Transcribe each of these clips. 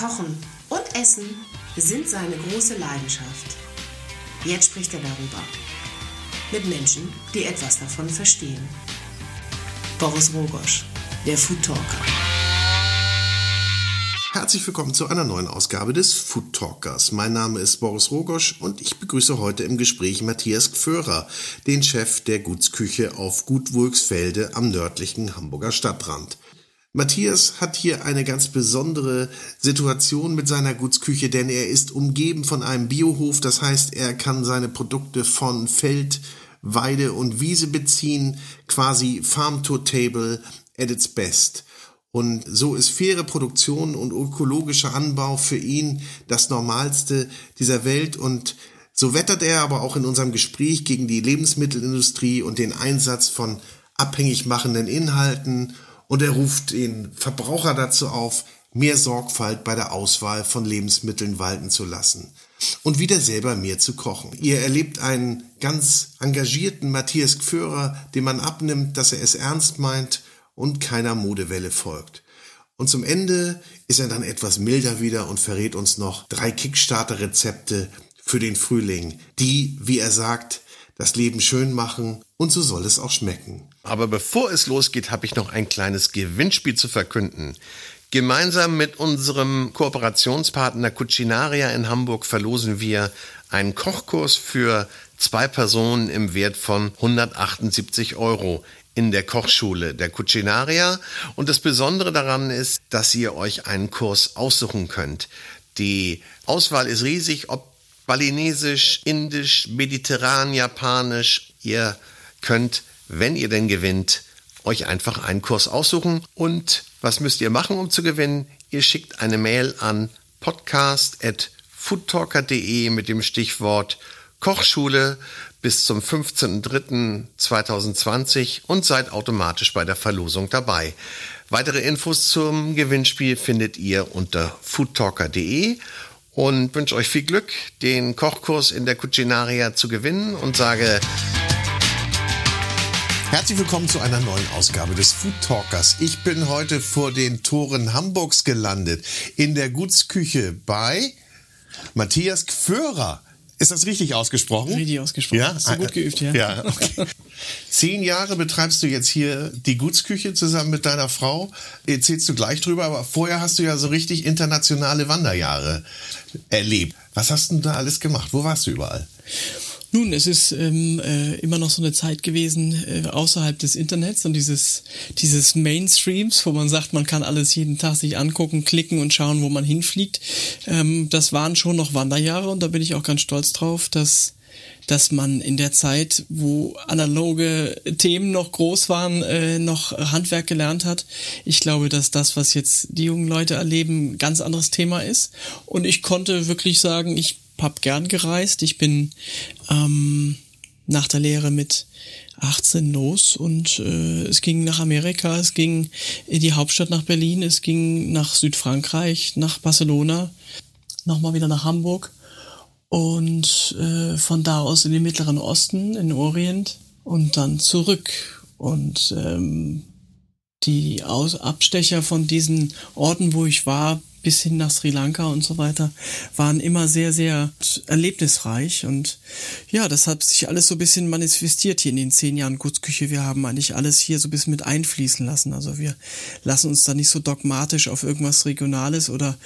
Kochen und Essen sind seine große Leidenschaft. Jetzt spricht er darüber. Mit Menschen, die etwas davon verstehen. Boris Rogosch, der Food Talker. Herzlich willkommen zu einer neuen Ausgabe des Food Talkers. Mein Name ist Boris Rogosch und ich begrüße heute im Gespräch Matthias Gförer, den Chef der Gutsküche auf Gut Wulksfelde am nördlichen Hamburger Stadtrand. Matthias hat hier eine ganz besondere Situation mit seiner Gutsküche, denn er ist umgeben von einem Biohof. Das heißt, er kann seine Produkte von Feld, Weide und Wiese beziehen, quasi Farm to Table at its best. Und so ist faire Produktion und ökologischer Anbau für ihn das Normalste dieser Welt. Und so wettert er aber auch in unserem Gespräch gegen die Lebensmittelindustrie und den Einsatz von abhängig machenden Inhalten und er ruft den Verbraucher dazu auf, mehr Sorgfalt bei der Auswahl von Lebensmitteln walten zu lassen und wieder selber mehr zu kochen. Ihr erlebt einen ganz engagierten Matthias Gführer, dem man abnimmt, dass er es ernst meint und keiner Modewelle folgt. Und zum Ende ist er dann etwas milder wieder und verrät uns noch drei Kickstarter-Rezepte für den Frühling, die, wie er sagt, das Leben schön machen und so soll es auch schmecken. Aber bevor es losgeht, habe ich noch ein kleines Gewinnspiel zu verkünden. Gemeinsam mit unserem Kooperationspartner Cucinaria in Hamburg verlosen wir einen Kochkurs für zwei Personen im Wert von 178 Euro in der Kochschule der Cucinaria. Und das Besondere daran ist, dass ihr euch einen Kurs aussuchen könnt. Die Auswahl ist riesig, ob balinesisch, indisch, mediterran, japanisch. Ihr könnt, wenn ihr denn gewinnt, euch einfach einen Kurs aussuchen. Und was müsst ihr machen, um zu gewinnen? Ihr schickt eine Mail an podcast.foodtalker.de mit dem Stichwort Kochschule bis zum 15.03.2020 und seid automatisch bei der Verlosung dabei. Weitere Infos zum Gewinnspiel findet ihr unter foodtalker.de und wünsche euch viel Glück, den Kochkurs in der Cucinaria zu gewinnen und sage Herzlich willkommen zu einer neuen Ausgabe des Food Talkers. Ich bin heute vor den Toren Hamburgs gelandet, in der Gutsküche bei Matthias Gförer. Ist das richtig ausgesprochen? Richtig ausgesprochen. Ja, Hast du gut geübt, ja. Ja, okay. Zehn Jahre betreibst du jetzt hier die Gutsküche zusammen mit deiner Frau. Erzählst du gleich drüber, aber vorher hast du ja so richtig internationale Wanderjahre erlebt. Was hast du da alles gemacht? Wo warst du überall? Nun, es ist ähm, äh, immer noch so eine Zeit gewesen äh, außerhalb des Internets und dieses, dieses Mainstreams, wo man sagt, man kann alles jeden Tag sich angucken, klicken und schauen, wo man hinfliegt. Ähm, das waren schon noch Wanderjahre und da bin ich auch ganz stolz drauf, dass dass man in der Zeit, wo analoge Themen noch groß waren, äh, noch Handwerk gelernt hat. Ich glaube, dass das, was jetzt die jungen Leute erleben, ganz anderes Thema ist. Und ich konnte wirklich sagen, ich habe gern gereist. Ich bin ähm, nach der Lehre mit 18 los und äh, es ging nach Amerika, es ging in die Hauptstadt nach Berlin, es ging nach Südfrankreich, nach Barcelona, nochmal wieder nach Hamburg und äh, von da aus in den Mittleren Osten, in den Orient und dann zurück. Und ähm, die Aus Abstecher von diesen Orten, wo ich war, bis hin nach Sri Lanka und so weiter, waren immer sehr, sehr erlebnisreich. Und ja, das hat sich alles so ein bisschen manifestiert hier in den zehn Jahren Gutsküche. Wir haben eigentlich alles hier so ein bisschen mit einfließen lassen. Also wir lassen uns da nicht so dogmatisch auf irgendwas Regionales oder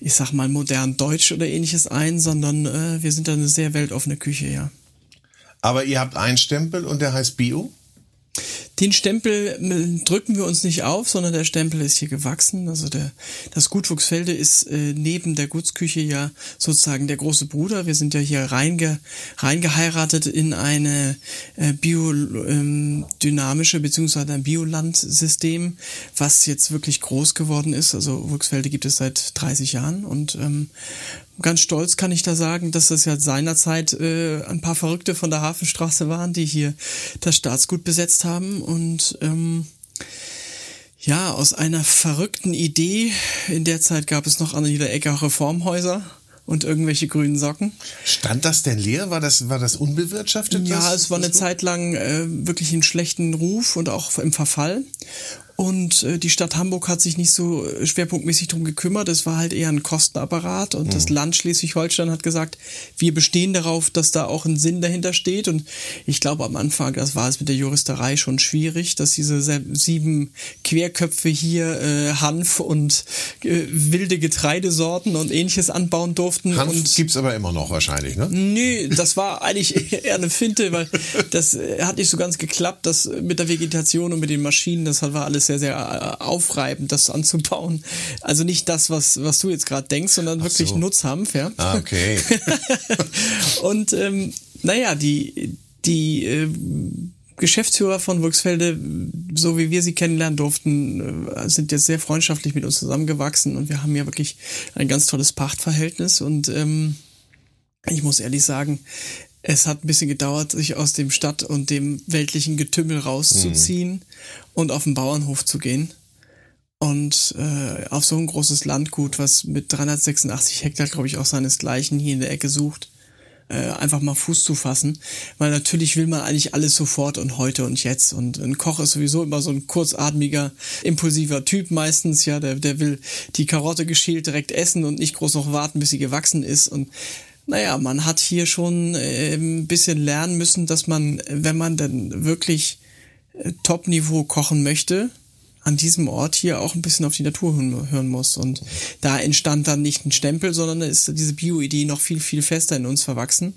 ich sag mal modern Deutsch oder ähnliches ein, sondern äh, wir sind da eine sehr weltoffene Küche, ja. Aber ihr habt einen Stempel und der heißt Bio? Den Stempel äh, drücken wir uns nicht auf, sondern der Stempel ist hier gewachsen. Also der, das Gutwuchsfelde ist äh, neben der Gutsküche ja sozusagen der große Bruder. Wir sind ja hier reinge, reingeheiratet in eine äh, biodynamische ähm, beziehungsweise ein Biolandsystem, was jetzt wirklich groß geworden ist. Also Wuchsfelde gibt es seit 30 Jahren und ähm, ganz stolz kann ich da sagen, dass das ja seinerzeit äh, ein paar Verrückte von der Hafenstraße waren, die hier das Staatsgut besetzt haben und ähm, ja, aus einer verrückten Idee, in der Zeit gab es noch an jeder Ecke auch Reformhäuser und irgendwelche grünen Socken. Stand das denn leer? War das, war das unbewirtschaftet? Ja, das, es war eine Zeit lang äh, wirklich in schlechten Ruf und auch im Verfall. Und äh, die Stadt Hamburg hat sich nicht so äh, schwerpunktmäßig drum gekümmert. Es war halt eher ein Kostenapparat. Und mhm. das Land Schleswig-Holstein hat gesagt, wir bestehen darauf, dass da auch ein Sinn dahinter steht. Und ich glaube am Anfang, das war es mit der Juristerei schon schwierig, dass diese sieben Querköpfe hier äh, Hanf und äh, wilde Getreidesorten und ähnliches anbauen durften. Hanf und gibt's aber immer noch wahrscheinlich, ne? Nö, das war eigentlich eher eine Finte, weil das äh, hat nicht so ganz geklappt. Das mit der Vegetation und mit den Maschinen, das war alles sehr, sehr äh, aufreibend, das anzubauen. Also nicht das, was, was du jetzt gerade denkst, sondern wirklich so. Nutzhanf, ja. Ah, okay. und ähm, naja, die, die äh, Geschäftsführer von Volksfelde, so wie wir sie kennenlernen durften, äh, sind jetzt sehr freundschaftlich mit uns zusammengewachsen und wir haben ja wirklich ein ganz tolles Pachtverhältnis und ähm, ich muss ehrlich sagen, es hat ein bisschen gedauert, sich aus dem Stadt- und dem weltlichen Getümmel rauszuziehen mhm. und auf den Bauernhof zu gehen. Und äh, auf so ein großes Landgut, was mit 386 Hektar, glaube ich, auch seinesgleichen hier in der Ecke sucht, äh, einfach mal Fuß zu fassen. Weil natürlich will man eigentlich alles sofort und heute und jetzt. Und ein Koch ist sowieso immer so ein kurzatmiger, impulsiver Typ meistens, ja, der, der will die Karotte geschält direkt essen und nicht groß noch warten, bis sie gewachsen ist. Und naja, man hat hier schon äh, ein bisschen lernen müssen, dass man, wenn man dann wirklich äh, Top-Niveau kochen möchte, an diesem Ort hier auch ein bisschen auf die Natur hören muss. Und da entstand dann nicht ein Stempel, sondern ist diese Bio-Idee noch viel, viel fester in uns verwachsen.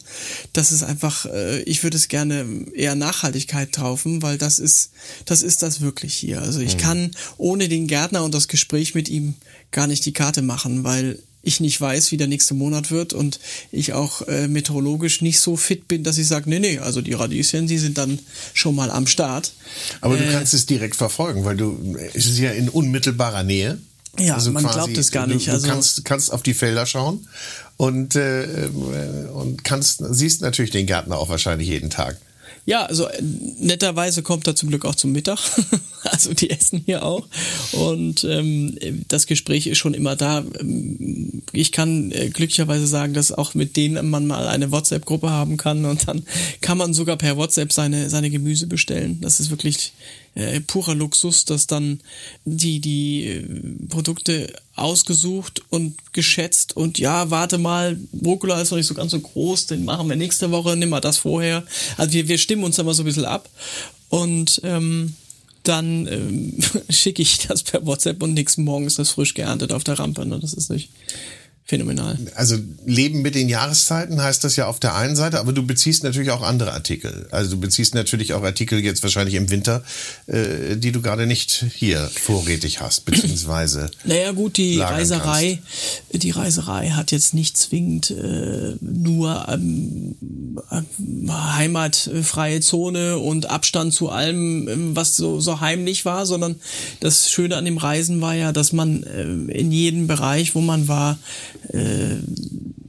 Das ist einfach, äh, ich würde es gerne eher Nachhaltigkeit traufen, weil das ist, das ist das wirklich hier. Also ich mhm. kann ohne den Gärtner und das Gespräch mit ihm gar nicht die Karte machen, weil ich nicht weiß, wie der nächste Monat wird und ich auch äh, meteorologisch nicht so fit bin, dass ich sage, nee, nee, also die Radieschen, die sind dann schon mal am Start. Aber du äh, kannst es direkt verfolgen, weil du, es ist ja in unmittelbarer Nähe. Ja, also man quasi, glaubt es gar nicht. Du, du also kannst, kannst auf die Felder schauen und, äh, und kannst, siehst natürlich den Gärtner auch wahrscheinlich jeden Tag. Ja, also äh, netterweise kommt er zum Glück auch zum Mittag. also die essen hier auch. Und ähm, das Gespräch ist schon immer da. Ähm, ich kann äh, glücklicherweise sagen, dass auch mit denen man mal eine WhatsApp-Gruppe haben kann und dann kann man sogar per WhatsApp seine, seine Gemüse bestellen. Das ist wirklich äh, purer Luxus, dass dann die, die äh, Produkte ausgesucht und geschätzt und ja, warte mal, Rucola ist noch nicht so ganz so groß, den machen wir nächste Woche, nimm mal das vorher. Also wir, wir stimmen uns immer so ein bisschen ab und ähm, dann ähm, schicke ich das per WhatsApp und nächsten Morgen ist das frisch geerntet auf der Rampe. Ne? Das ist nicht phänomenal. Also Leben mit den Jahreszeiten heißt das ja auf der einen Seite, aber du beziehst natürlich auch andere Artikel. Also du beziehst natürlich auch Artikel jetzt wahrscheinlich im Winter, äh, die du gerade nicht hier vorrätig hast, beziehungsweise. Naja gut, die Reiserei, kannst. die Reiserei hat jetzt nicht zwingend äh, nur ähm, äh, heimatfreie Zone und Abstand zu allem, ähm, was so, so heimlich war, sondern das Schöne an dem Reisen war ja, dass man äh, in jedem Bereich, wo man war, äh,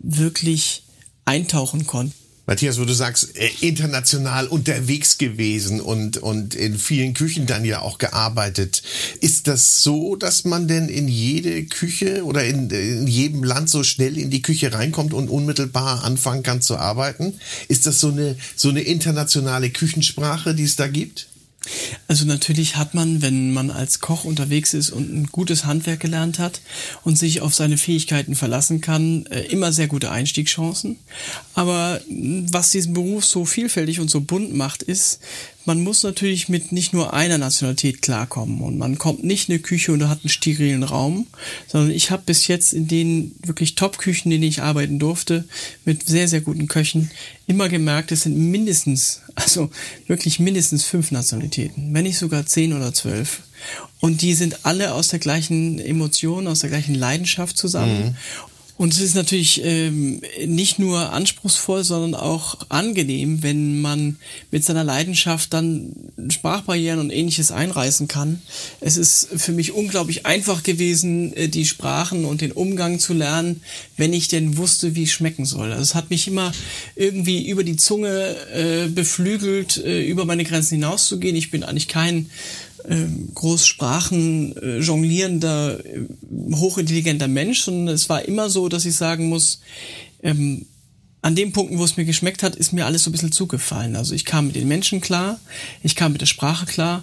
wirklich eintauchen konnten. Matthias, wo du sagst, äh, international unterwegs gewesen und, und in vielen Küchen dann ja auch gearbeitet. Ist das so, dass man denn in jede Küche oder in, in jedem Land so schnell in die Küche reinkommt und unmittelbar anfangen kann zu arbeiten? Ist das so eine, so eine internationale Küchensprache, die es da gibt? Also natürlich hat man, wenn man als Koch unterwegs ist und ein gutes Handwerk gelernt hat und sich auf seine Fähigkeiten verlassen kann, äh, immer sehr gute Einstiegschancen. Aber was diesen Beruf so vielfältig und so bunt macht, ist, man muss natürlich mit nicht nur einer Nationalität klarkommen und man kommt nicht in eine Küche und hat einen sterilen Raum, sondern ich habe bis jetzt in den wirklich Top-Küchen, in denen ich arbeiten durfte, mit sehr, sehr guten Köchen, immer gemerkt, es sind mindestens, also wirklich mindestens fünf Nationalitäten, wenn nicht sogar zehn oder zwölf. Und die sind alle aus der gleichen Emotion, aus der gleichen Leidenschaft zusammen. Mhm. Und es ist natürlich ähm, nicht nur anspruchsvoll, sondern auch angenehm, wenn man mit seiner Leidenschaft dann Sprachbarrieren und ähnliches einreißen kann. Es ist für mich unglaublich einfach gewesen, äh, die Sprachen und den Umgang zu lernen, wenn ich denn wusste, wie es schmecken soll. Also es hat mich immer irgendwie über die Zunge äh, beflügelt, äh, über meine Grenzen hinauszugehen. Ich bin eigentlich kein Großsprachen äh, jonglierender, äh, hochintelligenter Mensch, sondern es war immer so, dass ich sagen muss, ähm, an den Punkten, wo es mir geschmeckt hat, ist mir alles so ein bisschen zugefallen. Also ich kam mit den Menschen klar, ich kam mit der Sprache klar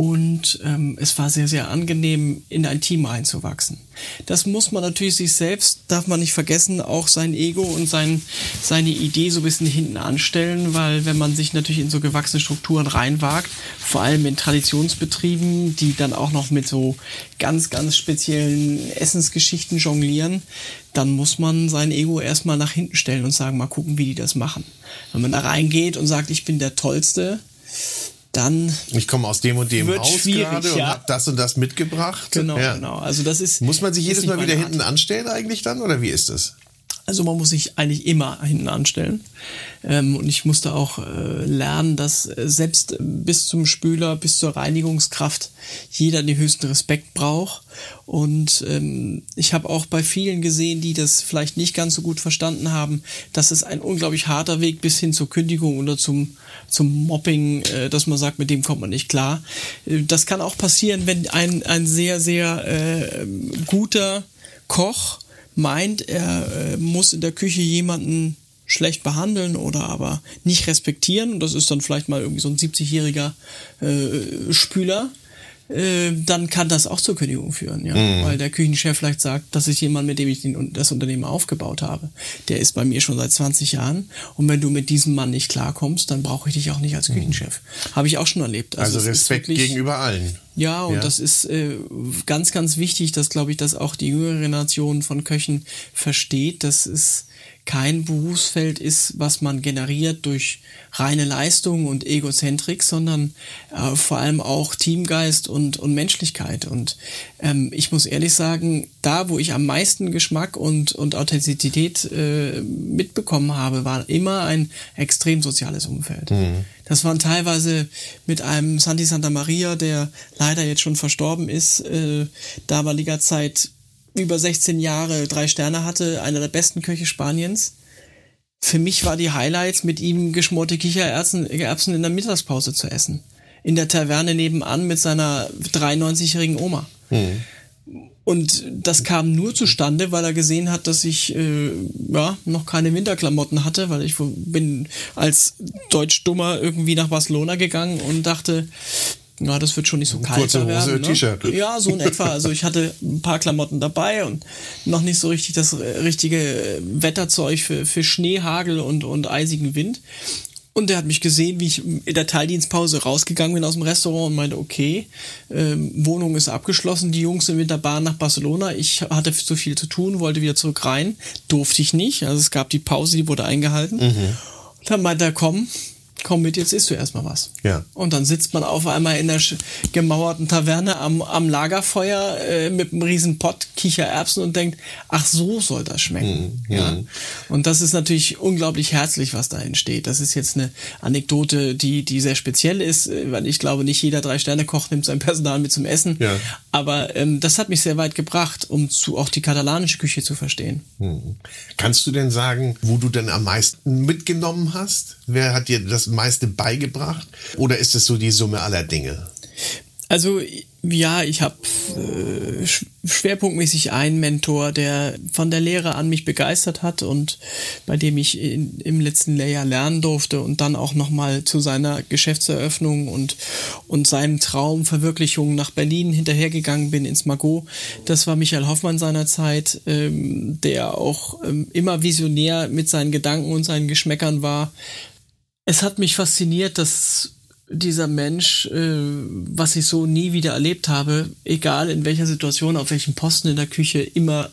und ähm, es war sehr, sehr angenehm, in ein Team reinzuwachsen. Das muss man natürlich sich selbst, darf man nicht vergessen, auch sein Ego und sein, seine Idee so ein bisschen hinten anstellen, weil wenn man sich natürlich in so gewachsene Strukturen reinwagt, vor allem in Traditionsbetrieben, die dann auch noch mit so ganz, ganz speziellen Essensgeschichten jonglieren, dann muss man sein Ego erstmal nach hinten stellen und sagen, mal gucken, wie die das machen. Wenn man da reingeht und sagt, ich bin der Tollste, dann ich komme aus dem und dem Haus gerade und ja. habe das und das mitgebracht. genau, Ja. genau. Also das ist Muss man sich jedes Mal wieder meine hinten Art. anstellen eigentlich dann oder wie ist das? Also man muss sich eigentlich immer hinten anstellen. Ähm, und ich musste auch äh, lernen, dass äh, selbst bis zum Spüler, bis zur Reinigungskraft jeder den höchsten Respekt braucht. Und ähm, ich habe auch bei vielen gesehen, die das vielleicht nicht ganz so gut verstanden haben, dass es ein unglaublich harter Weg bis hin zur Kündigung oder zum, zum Mobbing, äh, dass man sagt, mit dem kommt man nicht klar. Äh, das kann auch passieren, wenn ein, ein sehr, sehr äh, guter Koch meint, er äh, muss in der Küche jemanden schlecht behandeln oder aber nicht respektieren, und das ist dann vielleicht mal irgendwie so ein 70-jähriger äh, Spüler, äh, dann kann das auch zur Kündigung führen, ja. Weil der Küchenchef vielleicht sagt, das ist jemand, mit dem ich den, das Unternehmen aufgebaut habe. Der ist bei mir schon seit 20 Jahren. Und wenn du mit diesem Mann nicht klarkommst, dann brauche ich dich auch nicht als Küchenchef. Habe ich auch schon erlebt. Also, ist Respekt wirklich- gegenüber allen. ja, und Ja. das ist äh, ganz, ganz wichtig, dass, glaube ich, dass auch die jüngere Generation von Köchen versteht, dass es kein Berufsfeld ist, was man generiert durch reine Leistung und Egozentrik, sondern äh, vor allem auch Teamgeist und, und Menschlichkeit. Und ähm, ich muss ehrlich sagen, da, wo ich am meisten Geschmack und, und Authentizität äh, mitbekommen habe, war immer ein extrem soziales Umfeld. Das waren teilweise mit einem Santi Santa Maria, der leider jetzt schon verstorben ist, äh, damaliger Zeit über 16 Jahre drei Sterne hatte, einer der besten Köche Spaniens. Für mich war die Highlights, mit ihm geschmorte Kichererbsen Erbsen in der Mittagspause zu essen. In der Taverne nebenan mit seiner 93-jährigen Oma. Und das kam nur zustande, weil er gesehen hat, dass ich äh, ja noch keine Winterklamotten hatte, weil ich bin als Deutsch-Dummer irgendwie nach Barcelona gegangen und dachte, ja, das wird schon nicht so kalt Kurze Hose, werden. Ne? T-Shirt. Ja, so in etwa. Also ich hatte ein paar Klamotten dabei und noch nicht so richtig das äh, richtige äh, Wetterzeug für, für Schnee, Hagel und, und eisigen Wind. Und der hat mich gesehen, wie ich in der Teildienstpause rausgegangen bin aus dem Restaurant und meinte, okay, ähm, Wohnung ist abgeschlossen, die Jungs sind mit der Bahn nach Barcelona. Ich hatte zu viel zu tun, wollte wieder zurück rein, durfte ich nicht. Also es gab die Pause, die wurde eingehalten. Dann meinte er, komm, komm mit, jetzt isst du erstmal was. Ja. Und dann sitzt man auf einmal in der gemauerten Taverne am, am Lagerfeuer äh, mit einem riesen Pott Kichererbsen und denkt, ach so soll das schmecken. ja. Und das ist natürlich unglaublich herzlich, was da entsteht. Das ist jetzt eine Anekdote, die, die sehr speziell ist, äh, weil ich glaube, nicht jeder Drei-Sterne-Koch nimmt sein Personal mit zum Essen. Ja. Aber ähm, das hat mich sehr weit gebracht, um zu, auch die katalanische Küche zu verstehen. Kannst du denn sagen, wo du denn am meisten mitgenommen hast? Wer hat dir das meiste beigebracht? Oder ist es so die Summe aller Dinge? Also ja, ich habe äh, sch- schwerpunktmäßig einen Mentor, der von der Lehre an mich begeistert hat und bei dem ich in, im letzten Lehrjahr lernen durfte und dann auch nochmal zu seiner Geschäftseröffnung und, und seinem Traumverwirklichung nach Berlin hinterhergegangen bin ins Magot. Das war Michael Hoffmann seinerzeit, ähm, der auch ähm, immer visionär mit seinen Gedanken und seinen Geschmäckern war. Es hat mich fasziniert, dass dieser Mensch, äh, was ich so nie wieder erlebt habe, egal in welcher Situation, auf welchem Posten in der Küche, immer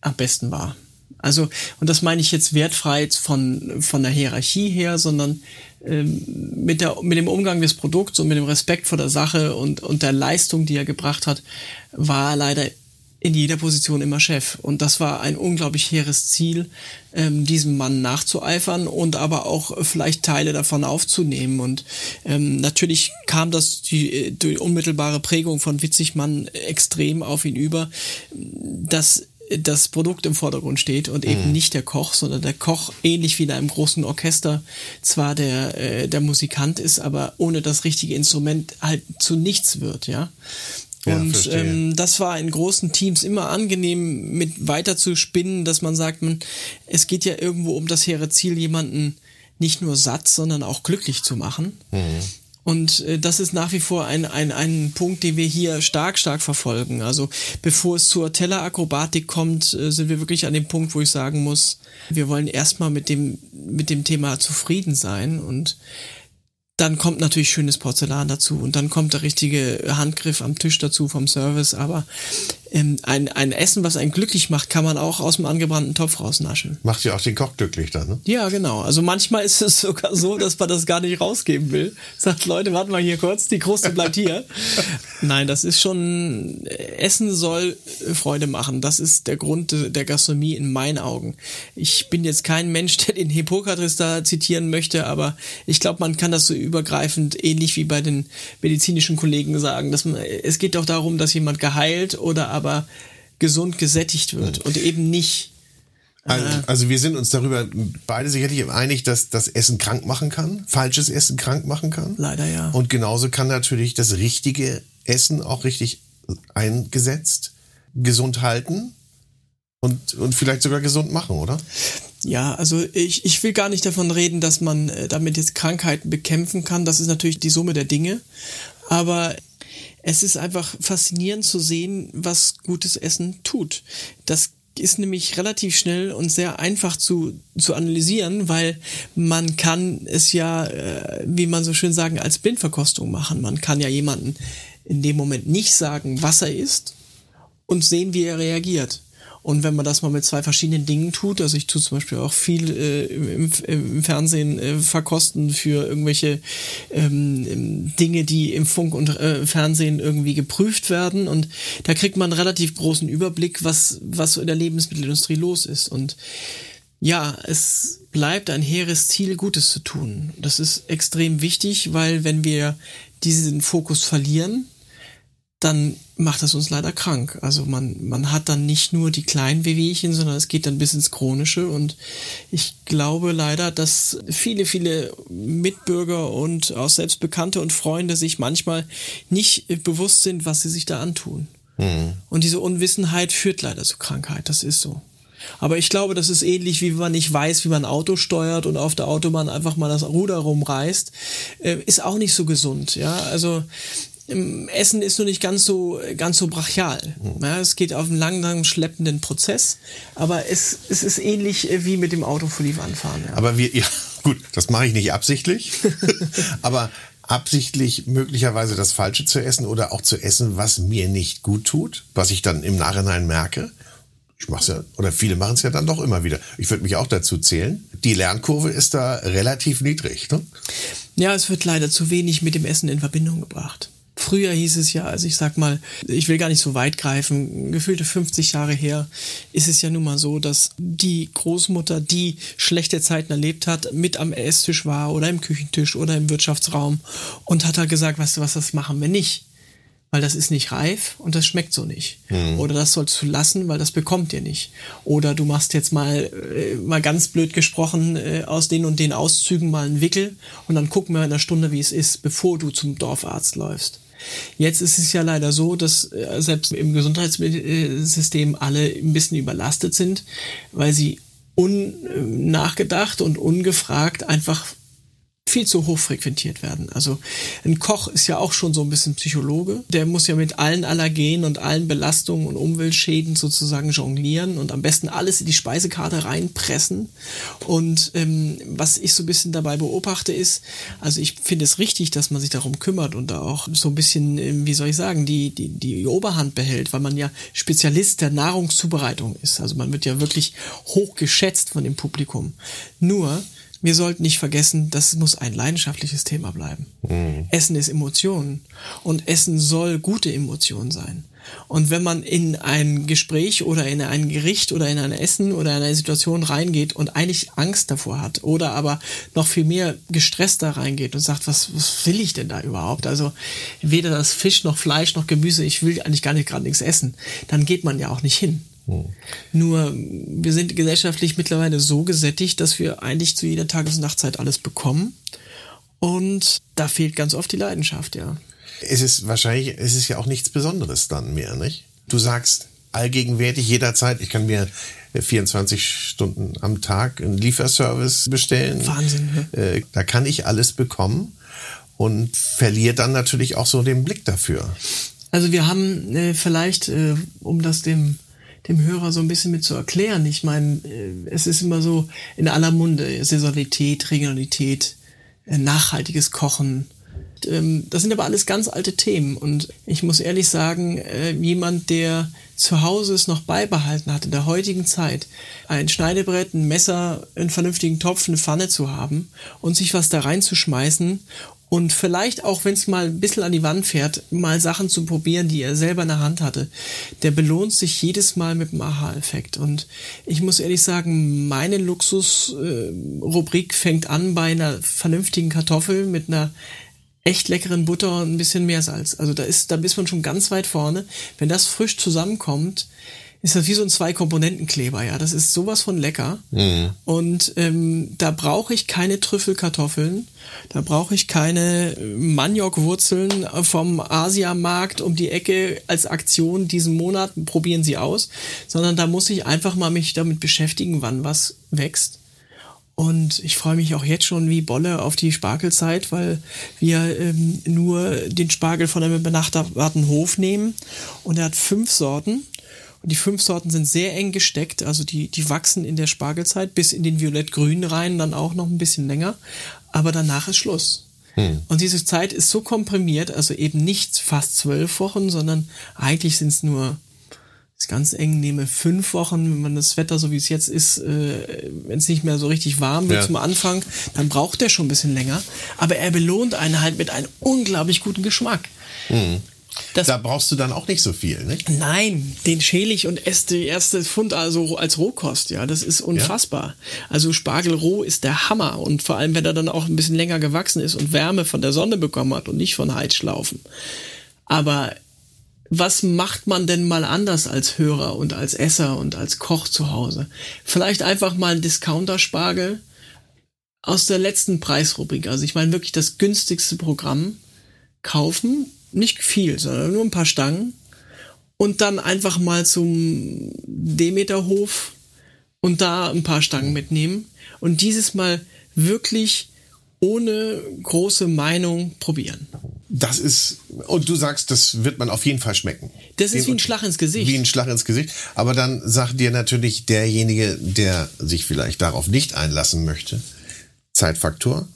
am besten war. Also, und das meine ich jetzt wertfrei von, von der Hierarchie her, sondern ähm, mit, der, mit dem Umgang des Produkts und mit dem Respekt vor der Sache und, und der Leistung, die er gebracht hat, war er leider in jeder Position immer Chef. Und das war ein unglaublich hehres Ziel, ähm, diesem Mann nachzueifern und aber auch vielleicht Teile davon aufzunehmen. Und ähm, natürlich kam das die, die unmittelbare Prägung von Witzigmann extrem auf ihn über, dass das Produkt im Vordergrund steht und eben nicht der Koch, sondern der Koch ähnlich wie in einem großen Orchester zwar der der der Musikant ist, aber ohne das richtige Instrument halt zu nichts wird, ja. Ja, Und verstehe. ähm, das war in großen Teams immer angenehm, mit weiter zu spinnen, dass man sagt, man, es geht ja irgendwo um das hehre Ziel, jemanden nicht nur satt, sondern auch glücklich zu machen. Und äh, das ist nach wie vor ein, ein, ein Punkt, den wir hier stark, stark verfolgen. Also bevor es zur Tellerakrobatik kommt, äh, sind wir wirklich an dem Punkt, wo ich sagen muss, wir wollen erstmal mit dem, mit dem Thema zufrieden sein und dann kommt natürlich schönes Porzellan dazu und dann kommt der richtige Handgriff am Tisch dazu vom Service. Aber ein, ein Essen, was einen glücklich macht, kann man auch aus dem angebrannten Topf rausnaschen. Macht ja auch den Koch glücklich dann, ne? Ja, genau. Also manchmal ist es sogar so, dass man das gar nicht rausgeben will. Sagt, Leute, warten mal hier kurz, die Kruste bleibt hier. Nein, das ist schon, Essen soll Freude machen. Das ist der Grund der Gastronomie in meinen Augen. Ich bin jetzt kein Mensch, der den Hippokrates da zitieren möchte, aber ich glaube, man kann das so übergreifend, ähnlich wie bei den medizinischen Kollegen sagen, dass man, es geht doch darum, dass jemand geheilt oder aber gesund gesättigt wird und eben nicht. Also, also wir sind uns darüber beide sicherlich einig, dass das Essen krank machen kann, falsches Essen krank machen kann. Leider ja. Und genauso kann natürlich das richtige Essen auch richtig eingesetzt, gesund halten und, und vielleicht sogar gesund machen, oder? Ja, also ich, ich will gar nicht davon reden, dass man äh, damit jetzt Krankheiten bekämpfen kann. Das ist natürlich die Summe der Dinge. Aber es ist einfach faszinierend zu sehen, was gutes Essen tut. Das ist nämlich relativ schnell und sehr einfach zu, zu analysieren, weil man kann es ja, äh, wie man so schön sagen, als Blindverkostung machen. Man kann ja jemanden in dem Moment nicht sagen, was er isst und sehen, wie er reagiert. Und wenn man das mal mit zwei verschiedenen Dingen tut, also ich tue zum Beispiel auch viel äh, im, im, Fernsehen äh, verkosten für irgendwelche ähm, Dinge, die im Funk und äh, Fernsehen irgendwie geprüft werden. Und da kriegt man einen relativ großen Überblick, was, was so in der Lebensmittelindustrie los ist. Und ja, es bleibt ein hehres Ziel, Gutes zu tun. Das ist extrem wichtig, weil wenn wir diesen Fokus verlieren, dann macht das uns leider krank. Also man, man hat dann nicht nur die kleinen Wehwehchen, sondern es geht dann bis ins Chronische. Und ich glaube leider, dass viele, viele Mitbürger und auch selbst Bekannte und Freunde sich manchmal nicht bewusst sind, was sie sich da antun. Mhm. Und diese Unwissenheit führt leider zu Krankheit. Das ist so. Aber ich glaube, das ist ähnlich, wie wenn man nicht weiß, wie man ein Auto steuert und auf der Autobahn einfach mal das Ruder rumreißt. Äh, ist auch nicht so gesund. Ja, also Essen ist nur nicht ganz so, ganz so brachial. Mhm. Ja, es geht auf einen langen, schleppenden Prozess, aber es, es ist ähnlich äh, wie mit dem Auto vor die Wand fahren. Ja. Aber wir, ja, gut, das mache ich nicht absichtlich, aber absichtlich möglicherweise das Falsche zu essen oder auch zu essen, was mir nicht gut tut, was ich dann im Nachhinein merke. Ich mache es ja, oder viele machen es ja dann doch immer wieder. Ich würde mich auch dazu zählen. Die Lernkurve ist da relativ niedrig. Ne? Ja, es wird leider zu wenig mit dem Essen in Verbindung gebracht. Früher hieß es ja, also ich sag mal, ich will gar nicht so weit greifen, gefühlte 50 Jahre her ist es ja nun mal so, dass die Großmutter, die schlechte Zeiten erlebt hat, mit am Esstisch war oder im Küchentisch oder im Wirtschaftsraum und hat da gesagt, weißt du was, das machen wir nicht. Weil das ist nicht reif und das schmeckt so nicht. Mhm. Oder das sollst du lassen, weil das bekommt ihr nicht. Oder du machst jetzt mal, äh, mal ganz blöd gesprochen, äh, aus den und den Auszügen mal einen Wickel und dann gucken wir in einer Stunde, wie es ist, bevor du zum Dorfarzt läufst. Jetzt ist es ja leider so, dass äh, selbst im Gesundheitssystem alle ein bisschen überlastet sind, weil sie unnachgedacht und ungefragt einfach viel zu hoch frequentiert werden. Also ein Koch ist ja auch schon so ein bisschen Psychologe. Der muss ja mit allen Allergenen und allen Belastungen und Umweltschäden sozusagen jonglieren und am besten alles in die Speisekarte reinpressen. Und ähm, was ich so ein bisschen dabei beobachte ist, also ich finde es richtig, dass man sich darum kümmert und da auch so ein bisschen, ähm, wie soll ich sagen, die, die, die Oberhand behält, weil man ja Spezialist der Nahrungszubereitung ist. Also man wird ja wirklich hoch geschätzt von dem Publikum. Nur, wir sollten nicht vergessen, das muss ein leidenschaftliches Thema bleiben. Mhm. Essen ist Emotionen und Essen soll gute Emotionen sein. Und wenn man in ein Gespräch oder in ein Gericht oder in ein Essen oder in eine Situation reingeht und eigentlich Angst davor hat oder aber noch viel mehr gestresst da reingeht und sagt, was, was will ich denn da überhaupt? Also weder das Fisch noch Fleisch noch Gemüse, ich will eigentlich gar nicht gerade nichts essen, dann geht man ja auch nicht hin. Hm. Nur wir sind gesellschaftlich mittlerweile so gesättigt, dass wir eigentlich zu jeder Tages- und Nachtzeit alles bekommen. Und da fehlt ganz oft die Leidenschaft, ja. Es ist wahrscheinlich, es ist ja auch nichts Besonderes dann mehr, nicht? Du sagst allgegenwärtig jederzeit, ich kann mir 24 Stunden am Tag einen Lieferservice bestellen. Wahnsinn. Ja? Äh, da kann ich alles bekommen. und verliert dann natürlich auch so den Blick dafür. Also wir haben äh, vielleicht, äh, um das dem dem Hörer so ein bisschen mit zu erklären. Ich meine, äh, es ist immer so in aller Munde Saisonalität, Regionalität, äh, nachhaltiges Kochen. Ähm, das sind aber alles ganz alte Themen und ich muss ehrlich sagen, äh, jemand, der zu Hause es noch beibehalten hat in der heutigen Zeit, ein Schneidebrett, ein Messer, einen vernünftigen Topf, eine Pfanne zu haben und sich was da reinzuschmeißen und vielleicht auch, wenn es mal ein bisschen an die Wand fährt, mal Sachen zu probieren, die er selber in der Hand hatte, der belohnt sich jedes Mal mit dem Aha-Effekt. Und ich muss ehrlich sagen, meine Luxus-Rubrik fängt an bei einer vernünftigen Kartoffel mit einer echt leckeren Butter und ein bisschen Meersalz. Also da ist, da bist man schon ganz weit vorne. Wenn das frisch zusammenkommt, ist das wie so ein Zwei-Komponenten-Kleber, ja. Das ist sowas von lecker. Mhm. Und ähm, da brauche ich keine Trüffelkartoffeln, da brauche ich keine Maniokwurzeln vom Asiamarkt um die Ecke als Aktion diesen Monat, probieren Sie aus, sondern da muss ich einfach mal mich damit beschäftigen, wann was wächst. Und ich freue mich auch jetzt schon wie Bolle auf die Spargelzeit, weil wir ähm, nur den Spargel von einem benachbarten Hof nehmen. Und er hat fünf Sorten. Und die fünf Sorten sind sehr eng gesteckt, also die, die wachsen in der Spargelzeit bis in den Violett-Grün rein, dann auch noch ein bisschen länger. Aber danach ist Schluss. Hm. Und diese Zeit ist so komprimiert, also eben nicht fast zwölf Wochen, sondern eigentlich sind es nur ist ganz eng nehme fünf Wochen, wenn man das Wetter so wie es jetzt ist, äh, wenn es nicht mehr so richtig warm wird ja. zum Anfang, dann braucht er schon ein bisschen länger. Aber er belohnt einen halt mit einem unglaublich guten Geschmack. Mhm. Das, da brauchst du dann auch nicht so viel, ne? Nein, den schäle ich und esse die erste Pfund also als Rohkost, ja. Das ist unfassbar. Ja? Also Spargel roh ist der Hammer und vor allem, wenn er dann auch ein bisschen länger gewachsen ist und Wärme von der Sonne bekommen hat und nicht von Heizschlaufen. Aber was macht man denn mal anders als Hörer und als Esser und als Koch zu Hause? Vielleicht einfach mal ein Discounter-Spargel aus der letzten Preisrubrik. Also ich meine wirklich das günstigste Programm kaufen, nicht viel, sondern nur ein paar Stangen und dann einfach mal zum Demeterhof und da ein paar Stangen mitnehmen und dieses Mal wirklich ohne große Meinung probieren. Das ist, und du sagst, das wird man auf jeden Fall schmecken. Das ist wie ein Schlag ins Gesicht. Wie ein Schlag ins Gesicht. Aber dann sagt dir natürlich derjenige, der sich vielleicht darauf nicht einlassen möchte, Zeitfaktor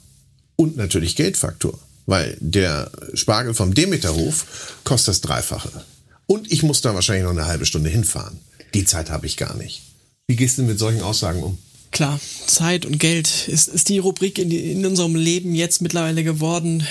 und natürlich Geldfaktor. Weil der Spargel vom Demeterhof kostet das Dreifache. Und ich muss da wahrscheinlich noch eine halbe Stunde hinfahren. Die Zeit habe ich gar nicht. Wie gehst du mit solchen Aussagen um? Klar, Zeit und Geld ist, ist die Rubrik in, in unserem Leben jetzt mittlerweile geworden.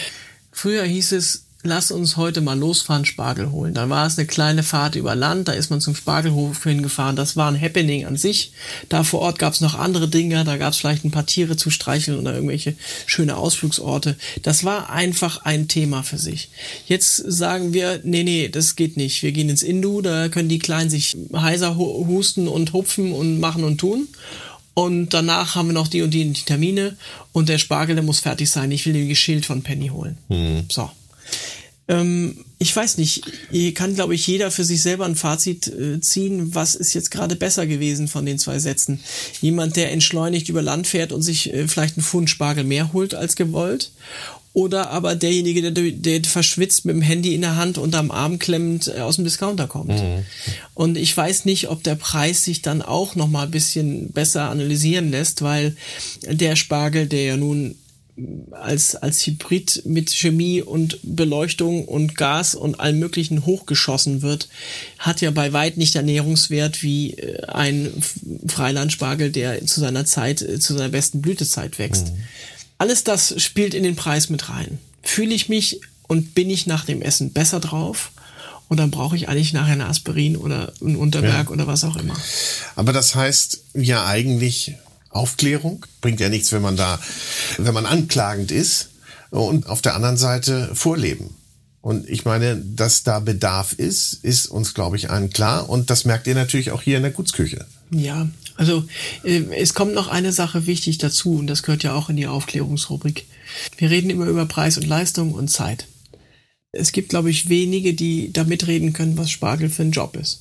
Früher hieß es, lass uns heute mal losfahren, Spargel holen. Dann war es eine kleine Fahrt über Land, da ist man zum Spargelhof hingefahren. Das war ein Happening an sich. Da vor Ort gab es noch andere Dinge, da gab es vielleicht ein paar Tiere zu streicheln oder irgendwelche schöne Ausflugsorte. Das war einfach ein Thema für sich. Jetzt sagen wir, nee, nee, das geht nicht. Wir gehen ins Indu, da können die Kleinen sich heiser husten und hupfen und machen und tun. Und danach haben wir noch die und die, und die Termine und der Spargel, der muss fertig sein. Ich will den Geschild von Penny holen. Mhm. So. Ähm, ich weiß nicht, hier kann, glaube ich, jeder für sich selber ein Fazit äh, ziehen, was ist jetzt gerade besser gewesen von den zwei Sätzen. Jemand, der entschleunigt über Land fährt und sich äh, vielleicht einen Pfund Spargel mehr holt als gewollt. Oder aber derjenige, der, der verschwitzt mit dem Handy in der Hand und am Arm klemmend äh, aus dem Discounter kommt. Mhm. Und ich weiß nicht, ob der Preis sich dann auch noch mal ein bisschen besser analysieren lässt, weil der Spargel, der ja nun als, als Hybrid mit Chemie und Beleuchtung und Gas und allem möglichen hochgeschossen wird, hat ja bei weit nicht Ernährungswert wie äh, ein Freilandspargel, der zu seiner Zeit, äh, zu seiner besten Blütezeit wächst. Mhm. Alles das spielt in den Preis mit rein. Fühle ich mich und bin ich nach dem Essen besser drauf? Und dann brauche ich eigentlich nachher eine Aspirin oder ein Unterberg ja. oder was auch immer. Aber das heißt ja eigentlich, Aufklärung. Bringt ja nichts, wenn man da, wenn man anklagend ist. Und auf der anderen Seite Vorleben. Und ich meine, dass da Bedarf ist, ist uns, glaube ich, allen klar. Und das merkt ihr natürlich auch hier in der Gutsküche. Ja, also äh, es kommt noch eine Sache wichtig dazu und das gehört ja auch in die Aufklärungsrubrik. Wir reden immer über Preis und Leistung und Zeit. Es gibt, glaube ich, wenige, die da mitreden können, was Spargel für ein Job ist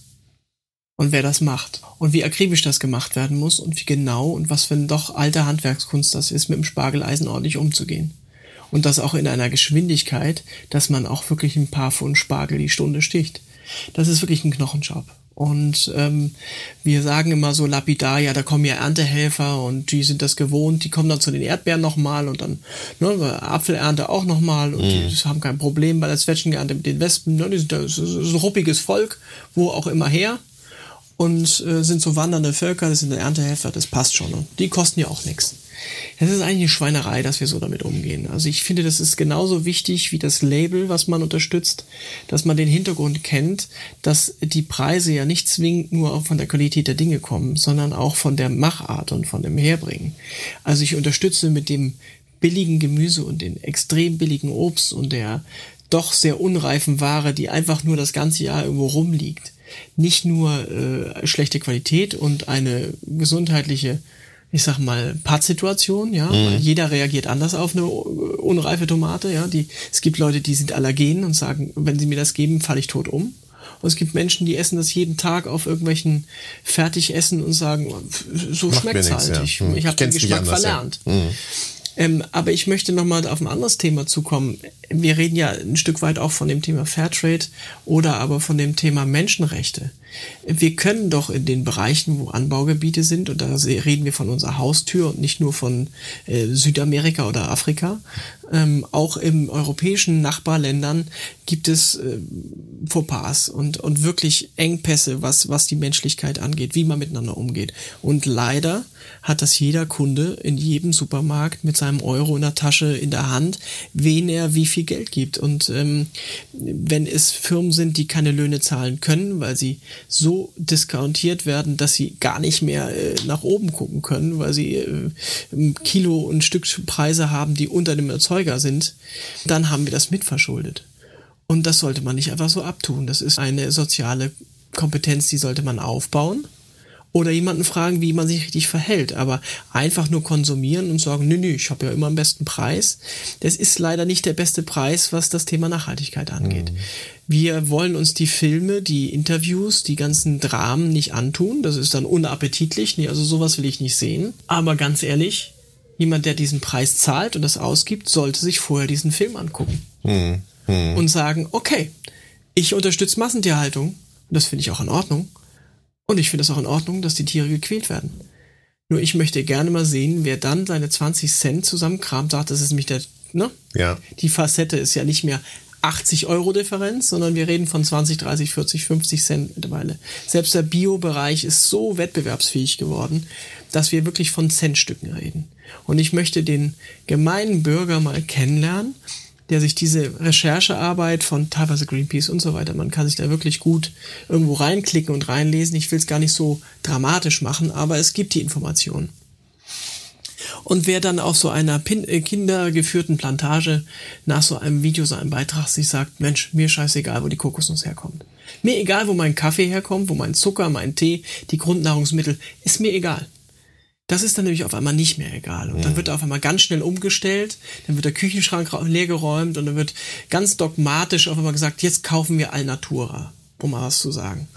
und wer das macht und wie akribisch das gemacht werden muss und wie genau und was für eine doch alte Handwerkskunst das ist, mit dem Spargeleisen ordentlich umzugehen. Und das auch in einer Geschwindigkeit, dass man auch wirklich ein paar Pfund Spargel die Stunde sticht. Das ist wirklich ein Knochenjob. Und ähm, wir sagen immer so lapidar, ja, da kommen ja Erntehelfer und die sind das gewohnt, die kommen dann zu den Erdbeeren nochmal und dann ne, Apfelernte auch nochmal und mm. die haben kein Problem bei der Zwetschgenernte mit den Wespen. Ne, die sind das ist ein ruppiges Volk, wo auch immer her und äh, sind so wandernde Völker, das sind Erntehelfer, das passt schon. Und die kosten ja auch nichts. Es ist eigentlich eine Schweinerei, dass wir so damit umgehen. Also ich finde, das ist genauso wichtig wie das Label, was man unterstützt, dass man den Hintergrund kennt, dass die Preise ja nicht zwingend nur von der Qualität der Dinge kommen, sondern auch von der Machart und von dem Herbringen. Also ich unterstütze mit dem billigen Gemüse und den extrem billigen Obst und der doch sehr unreifen Ware, die einfach nur das ganze Jahr irgendwo rumliegt. Nicht nur äh, schlechte Qualität und eine gesundheitliche ich sag mal, Pattsituation, ja. Mhm. Jeder reagiert anders auf eine unreife Tomate, ja. Die, es gibt Leute, die sind allergen und sagen, wenn sie mir das geben, falle ich tot um. Und es gibt Menschen, die essen das jeden Tag auf irgendwelchen Fertigessen und sagen, so schmeckt es halt. Ja. Ich, mhm. ich habe den Geschmack anders, verlernt. Ja. Mhm. Ähm, aber ich möchte nochmal auf ein anderes Thema zukommen. Wir reden ja ein Stück weit auch von dem Thema Fairtrade oder aber von dem Thema Menschenrechte. Wir können doch in den Bereichen, wo Anbaugebiete sind, und da reden wir von unserer Haustür und nicht nur von äh, Südamerika oder Afrika, ähm, auch im europäischen Nachbarländern gibt es äh, Fauxpas und, und wirklich Engpässe, was, was die Menschlichkeit angeht, wie man miteinander umgeht. Und leider hat das jeder Kunde in jedem Supermarkt mit seinem Euro in der Tasche in der Hand, wen er wie viel Geld gibt. Und ähm, wenn es Firmen sind, die keine Löhne zahlen können, weil sie so diskontiert werden, dass sie gar nicht mehr äh, nach oben gucken können, weil sie äh, Kilo und Stück Preise haben, die unter dem Erzeuger sind, dann haben wir das mitverschuldet. Und das sollte man nicht einfach so abtun. Das ist eine soziale Kompetenz, die sollte man aufbauen oder jemanden fragen, wie man sich richtig verhält. Aber einfach nur konsumieren und sagen, nö, nö, ich habe ja immer den besten Preis. Das ist leider nicht der beste Preis, was das Thema Nachhaltigkeit angeht. Mhm. Wir wollen uns die Filme, die Interviews, die ganzen Dramen nicht antun. Das ist dann unappetitlich. Nee, also sowas will ich nicht sehen. Aber ganz ehrlich, jemand, der diesen Preis zahlt und das ausgibt, sollte sich vorher diesen Film angucken. Mhm. Mhm. Und sagen, okay, ich unterstütze Massentierhaltung. Das finde ich auch in Ordnung. Und ich finde es auch in Ordnung, dass die Tiere gequält werden. Nur ich möchte gerne mal sehen, wer dann seine 20 Cent zusammenkramt, sagt, das ist nämlich der, ne? Ja. Die Facette ist ja nicht mehr 80 Euro Differenz, sondern wir reden von 20, 30, 40, 50 Cent mittlerweile. Selbst der Bio-Bereich ist so wettbewerbsfähig geworden, dass wir wirklich von Centstücken reden. Und ich möchte den gemeinen Bürger mal kennenlernen der sich diese Recherchearbeit von teilweise Greenpeace und so weiter, man kann sich da wirklich gut irgendwo reinklicken und reinlesen. Ich will es gar nicht so dramatisch machen, aber es gibt die Informationen. Und wer dann auf so einer Pin äh, kindergeführten Plantage nach so einem Video, so einem Beitrag sich sagt, Mensch, mir scheißegal, wo die Kokosnuss herkommt. Mir egal, wo mein Kaffee herkommt, wo mein Zucker, mein Tee, die Grundnahrungsmittel, ist mir egal. Das ist dann nämlich auf einmal nicht mehr egal. Und dann wird auf einmal ganz schnell umgestellt, dann wird der Küchenschrank leergeräumt und dann wird ganz dogmatisch auf einmal gesagt, jetzt kaufen wir Alnatura, um mal was zu sagen.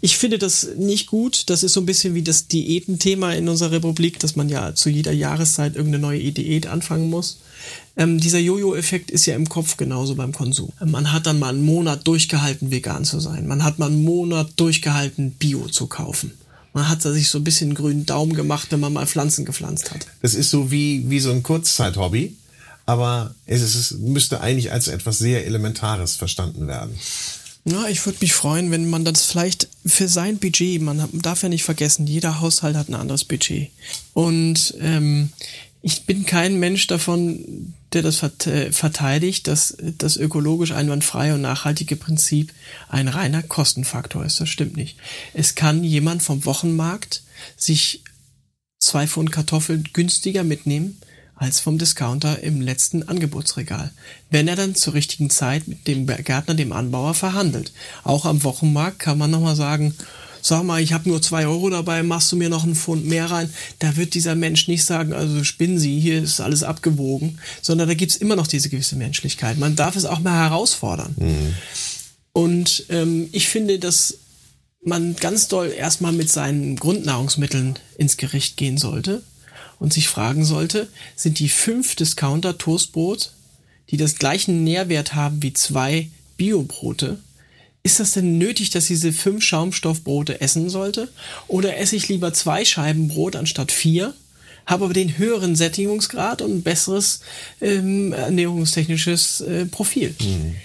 Ich finde das nicht gut. Das ist so ein bisschen wie das Diätenthema in unserer Republik, dass man ja zu jeder Jahreszeit irgendeine neue Diät anfangen muss. Ähm, dieser Jojo-Effekt ist ja im Kopf genauso beim Konsum. Man hat dann mal einen Monat durchgehalten, vegan zu sein. Man hat mal einen Monat durchgehalten, Bio zu kaufen man hat sich so ein bisschen grünen Daumen gemacht, wenn man mal Pflanzen gepflanzt hat. Das ist so wie, wie so ein Kurzzeit-Hobby, aber es, ist, es müsste eigentlich als etwas sehr Elementares verstanden werden. Ja, ich würde mich freuen, wenn man das vielleicht für sein Budget, man darf ja nicht vergessen, jeder Haushalt hat ein anderes Budget. Und ähm, ich bin kein Mensch davon, der das äh, verteidigt, dass das ökologisch einwandfreie und nachhaltige Prinzip ein reiner Kostenfaktor ist. Das stimmt nicht. Es kann jemand vom Wochenmarkt sich zwei Pfund Kartoffeln günstiger mitnehmen als vom Discounter im letzten Angebotsregal, wenn er dann zur richtigen Zeit mit dem Gärtner, dem Anbauer verhandelt. Auch am Wochenmarkt kann man nochmal sagen, sag mal, ich habe nur zwei Euro dabei, machst du mir noch einen Pfund mehr rein? Da wird dieser Mensch nicht sagen, also spinnen Sie, hier ist alles abgewogen, sondern da gibt's immer noch diese gewisse Menschlichkeit. Man darf es auch mal herausfordern. Mhm. Und ähm, ich finde, dass man ganz doll erstmal mit seinen Grundnahrungsmitteln ins Gericht gehen sollte und sich fragen sollte, sind die fünf Discounter Toastbrot die das gleichen Nährwert haben wie zwei Biobrote, ist das denn nötig, dass ich diese fünf Schaumstoffbrote essen sollte? Oder esse ich lieber zwei Scheiben Brot anstatt vier? Habe aber den höheren Sättigungsgrad und ein besseres ähm, ernährungstechnisches äh, Profil. Mhm.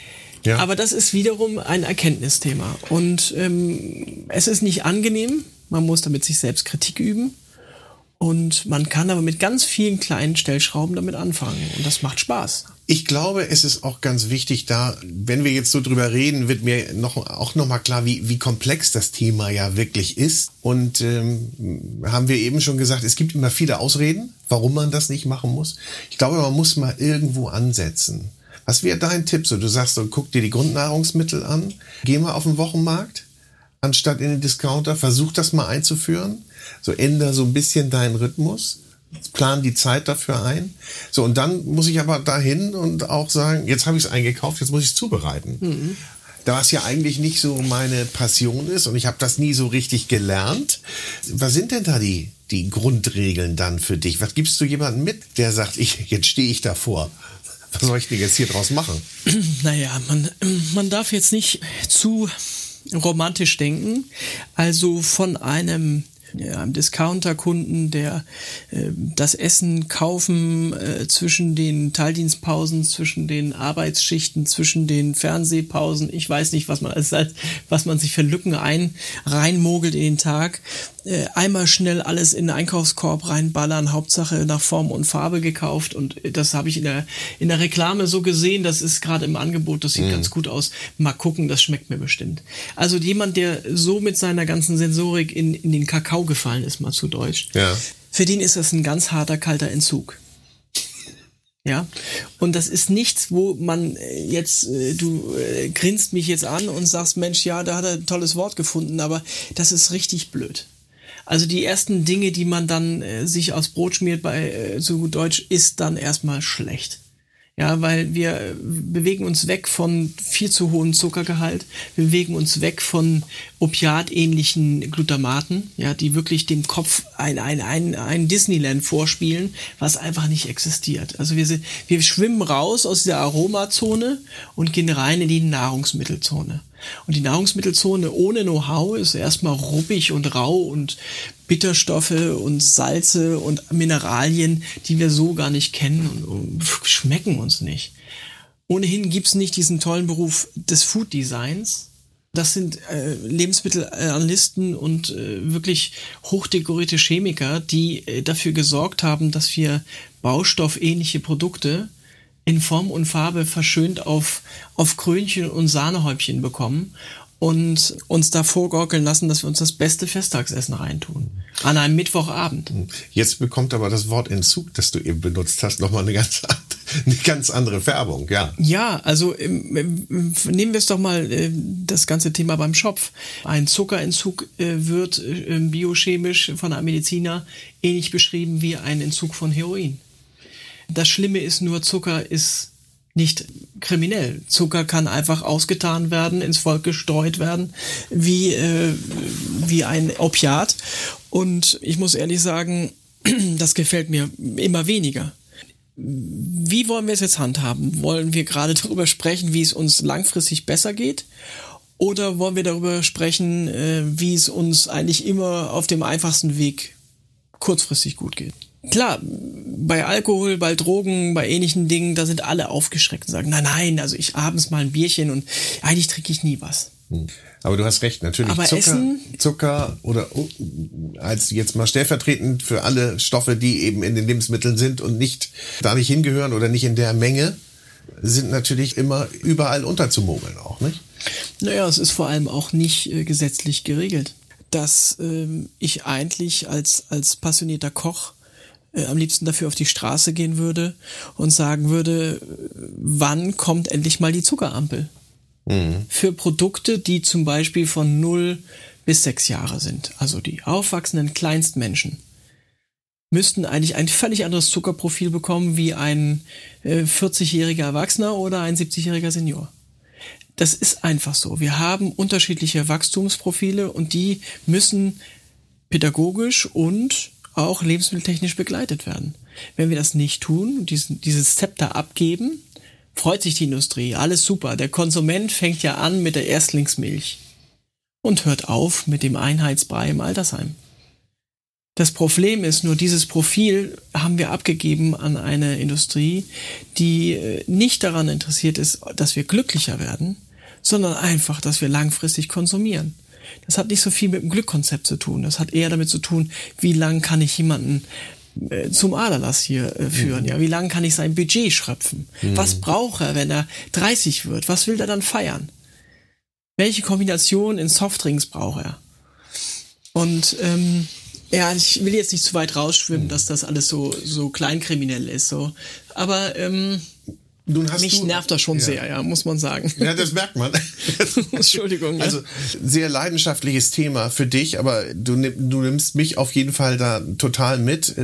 Ja. Aber das ist wiederum ein Erkenntnisthema. Und ähm, es ist nicht angenehm. Man muss damit sich selbst Kritik üben. Und man kann aber mit ganz vielen kleinen Stellschrauben damit anfangen. Und das macht Spaß. Ich glaube, es ist auch ganz wichtig, da, wenn wir jetzt so drüber reden, wird mir noch, auch nochmal klar, wie, wie komplex das Thema ja wirklich ist. Und ähm, haben wir eben schon gesagt, es gibt immer viele Ausreden, warum man das nicht machen muss. Ich glaube, man muss mal irgendwo ansetzen. Was wäre dein Tipp? So, du sagst, so, guck dir die Grundnahrungsmittel an, geh mal auf den Wochenmarkt, anstatt in den Discounter, versuch das mal einzuführen so änder so ein bisschen deinen Rhythmus, plan die Zeit dafür ein. So, und dann muss ich aber dahin und auch sagen, jetzt habe ich es eingekauft, jetzt muss ich es zubereiten. Mhm. Da es ja eigentlich nicht so meine Passion ist und ich habe das nie so richtig gelernt. Was sind denn da die, die Grundregeln dann für dich? Was gibst du jemandem mit, der sagt, ich, jetzt stehe ich davor? Was soll ich denn jetzt hier draus machen? Naja, man, man darf jetzt nicht zu romantisch denken. Also von einem einem Discounter-Kunden, der äh, das Essen kaufen äh, zwischen den Teildienstpausen, zwischen den Arbeitsschichten, zwischen den Fernsehpausen. Ich weiß nicht, was man alles, was man sich für Lücken ein reinmogelt in den Tag. Äh, einmal schnell alles in den Einkaufskorb reinballern, Hauptsache nach Form und Farbe gekauft und das habe ich in der in der Reklame so gesehen, das ist gerade im Angebot, das sieht mhm. ganz gut aus. Mal gucken, das schmeckt mir bestimmt. Also jemand, der so mit seiner ganzen Sensorik in, in den Kakao gefallen ist, mal zu Deutsch. Ja. Für den ist das ein ganz harter, kalter Entzug. Ja, und das ist nichts, wo man äh, jetzt, äh, du äh, grinst mich jetzt an und sagst, Mensch, ja, da hat er ein tolles Wort gefunden, aber das ist richtig blöd. Also die ersten Dinge, die man dann äh, sich aus Brot schmiert bei äh, so gut Deutsch, ist dann erstmal schlecht. Ja, weil wir äh, bewegen uns weg von viel zu hohem Zuckergehalt, wir bewegen uns weg von opiatähnlichen Glutamaten, ja, die wirklich dem Kopf ein, ein, ein, ein Disneyland vorspielen, was einfach nicht existiert. Also wir, wir schwimmen raus aus der Aromazone und gehen rein in die Nahrungsmittelzone. Und die Nahrungsmittelzone ohne Know-how ist erstmal ruppig und rau und Bitterstoffe und Salze und Mineralien, die wir so gar nicht kennen und schmecken uns nicht. Ohnehin gibt's nicht diesen tollen Beruf des Food Designs. Das sind äh, Lebensmittelanalysten und äh, wirklich hochdekorierte Chemiker, die äh, dafür gesorgt haben, dass wir baustoffähnliche Produkte in Form und Farbe verschönt auf, auf Krönchen und Sahnehäubchen bekommen und uns da vorgaukeln lassen, dass wir uns das beste Festtagsessen reintun. An einem Mittwochabend. Jetzt bekommt aber das Wort Entzug, das du eben benutzt hast, nochmal eine ganz, eine ganz andere Färbung, ja. Ja, also ähm, ähm, nehmen wir es doch mal äh, das ganze Thema beim Schopf. Ein Zuckerentzug äh, wird äh, biochemisch von einem Mediziner ähnlich beschrieben wie ein Entzug von Heroin. Das Schlimme ist nur, Zucker ist nicht kriminell. Zucker kann einfach ausgetan werden, ins Volk gestreut werden, wie, äh, wie ein Opiat. Und ich muss ehrlich sagen, das gefällt mir immer weniger. Wie wollen wir es jetzt handhaben? Wollen wir gerade darüber sprechen, wie es uns langfristig besser geht? Oder wollen wir darüber sprechen, äh, wie es uns eigentlich immer auf dem einfachsten Weg kurzfristig gut geht? Klar, bei Alkohol, bei Drogen, bei ähnlichen Dingen, da sind alle aufgeschreckt und sagen, nein, nein, also ich abends mal ein Bierchen und eigentlich trinke ich nie was. Hm. Aber du hast recht, natürlich Aber Zucker, Essen, Zucker oder oh, als jetzt mal stellvertretend für alle Stoffe, die eben in den Lebensmitteln sind und nicht da nicht hingehören oder nicht in der Menge, sind natürlich immer überall unterzumogeln auch, nicht? Naja, es ist vor allem auch nicht äh, gesetzlich geregelt, dass ähm, ich eigentlich als, als passionierter Koch äh, am liebsten dafür auf die Straße gehen würde und sagen würde, wann kommt endlich mal die Zuckerampel? Mhm. Für Produkte, die zum Beispiel von 0 bis 6 Jahre sind, also die aufwachsenden Kleinstmenschen, müssten eigentlich ein völlig anderes Zuckerprofil bekommen wie ein äh, 40-jähriger Erwachsener oder ein 70-jähriger Senior. Das ist einfach so. Wir haben unterschiedliche Wachstumsprofile und die müssen pädagogisch und auch lebensmitteltechnisch begleitet werden. Wenn wir das nicht tun, diesen, dieses Zepter abgeben, freut sich die Industrie, alles super. Der Konsument fängt ja an mit der Erstlingsmilch und hört auf mit dem Einheitsbrei im Altersheim. Das Problem ist nur, dieses Profil haben wir abgegeben an eine Industrie, die äh, nicht daran interessiert ist, dass wir glücklicher werden, sondern einfach, dass wir langfristig konsumieren. Das hat nicht so viel mit dem Glückkonzept zu tun. Das hat eher damit zu tun, wie lang kann ich jemanden äh, zum Aderlass hier äh, führen. Mhm. Ja, wie lange kann ich sein Budget schröpfen? Mhm. Was braucht er, wenn er 30 wird? Was will er dann feiern? Welche Kombination in Softdrinks braucht er? Und ähm, ja, ich will jetzt nicht zu weit rausschwimmen, mhm. dass das alles so so kleinkriminell ist. So, aber ähm, mich du, nervt das schon ja. sehr, ja, muss man sagen. Ja, das merkt man. Entschuldigung. Also sehr leidenschaftliches Thema für dich, aber du, du nimmst mich auf jeden Fall da total mit.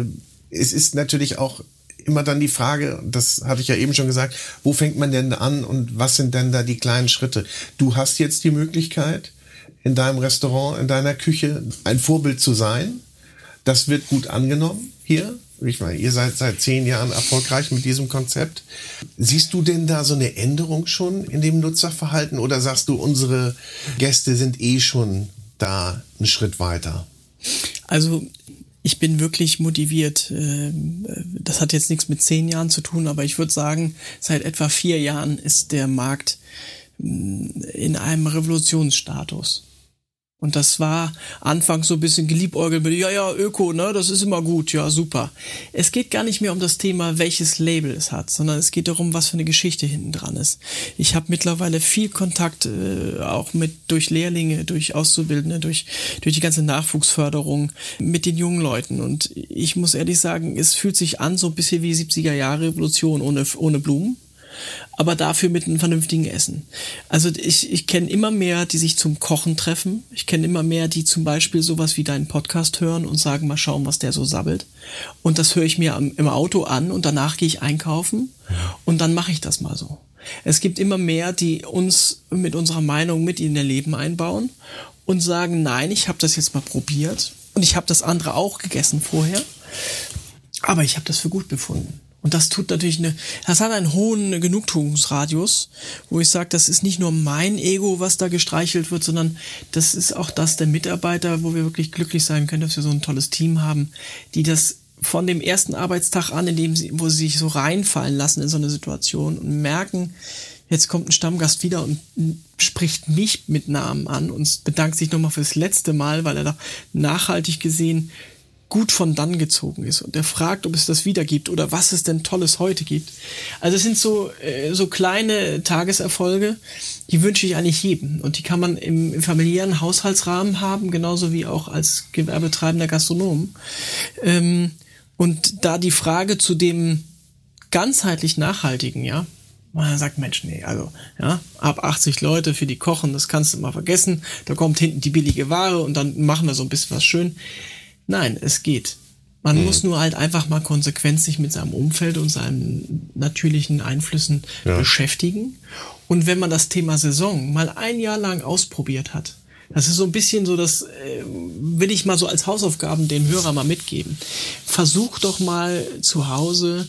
Es ist natürlich auch immer dann die Frage, das hatte ich ja eben schon gesagt, wo fängt man denn an und was sind denn da die kleinen Schritte? Du hast jetzt die Möglichkeit, in deinem Restaurant, in deiner Küche ein Vorbild zu sein. Das wird gut angenommen hier. Ich meine, ihr seid seit zehn Jahren erfolgreich mit diesem Konzept. Siehst du denn da so eine Änderung schon in dem Nutzerverhalten oder sagst du, unsere Gäste sind eh schon da einen Schritt weiter? Also ich bin wirklich motiviert. Ähm, das hat jetzt nichts mit zehn Jahren zu tun, aber ich würde sagen, seit etwa vier Jahren ist der Markt mm, in einem Revolutionsstatus. Und das war anfangs so ein bisschen geliebäugelt mit, ja, ja, Öko, ne, das ist immer gut, ja, super. Es geht gar nicht mehr um das Thema, welches Label es hat, sondern es geht darum, was für eine Geschichte hinten dran ist. Ich habe mittlerweile viel Kontakt, äh, auch mit durch Lehrlinge, durch Auszubildende, durch, durch die ganze Nachwuchsförderung mit den jungen Leuten. Und ich muss ehrlich sagen, es fühlt sich an so ein bisschen wie 70er Jahre Revolution ohne, ohne Blumen aber dafür mit einem vernünftigen Essen. Also ich, ich kenne immer mehr, die sich zum Kochen treffen. Ich kenne immer mehr, die zum Beispiel sowas wie deinen Podcast hören und sagen, mal schauen, was der so sabbelt. Und das höre ich mir am, im Auto an und danach gehe ich einkaufen und dann mache ich das mal so. Es gibt immer mehr, die uns mit unserer Meinung mit in ihr Leben einbauen und sagen, nein, ich habe das jetzt mal probiert und ich habe das andere auch gegessen vorher, aber ich habe das für gut befunden. Und das tut natürlich eine, das hat einen hohen Genugtuungsradius, wo ich sage, das ist nicht nur mein Ego, was da gestreichelt wird, sondern das ist auch das der Mitarbeiter, wo wir wirklich glücklich sein können, dass wir so ein tolles Team haben, die das von dem ersten Arbeitstag an, in dem sie, wo sie sich so reinfallen lassen in so eine Situation und merken, jetzt kommt ein Stammgast wieder und spricht mich mit Namen an und bedankt sich nochmal fürs letzte Mal, weil er da nachhaltig gesehen gut von dann gezogen ist und er fragt, ob es das wieder gibt oder was es denn Tolles heute gibt. Also es sind so, äh, so kleine Tageserfolge, die wünsche ich eigentlich jedem und die kann man im, im familiären Haushaltsrahmen haben, genauso wie auch als gewerbetreibender Gastronom. Ähm, und da die Frage zu dem ganzheitlich nachhaltigen, ja, man sagt, Mensch, nee, also, ja, ab 80 Leute für die kochen, das kannst du mal vergessen. Da kommt hinten die billige Ware und dann machen wir so ein bisschen was schön. Nein, es geht. Man mhm. muss nur halt einfach mal konsequent sich mit seinem Umfeld und seinen natürlichen Einflüssen ja. beschäftigen. Und wenn man das Thema Saison mal ein Jahr lang ausprobiert hat, das ist so ein bisschen so, das äh, will ich mal so als Hausaufgaben den Hörer mal mitgeben. Versuch doch mal zu Hause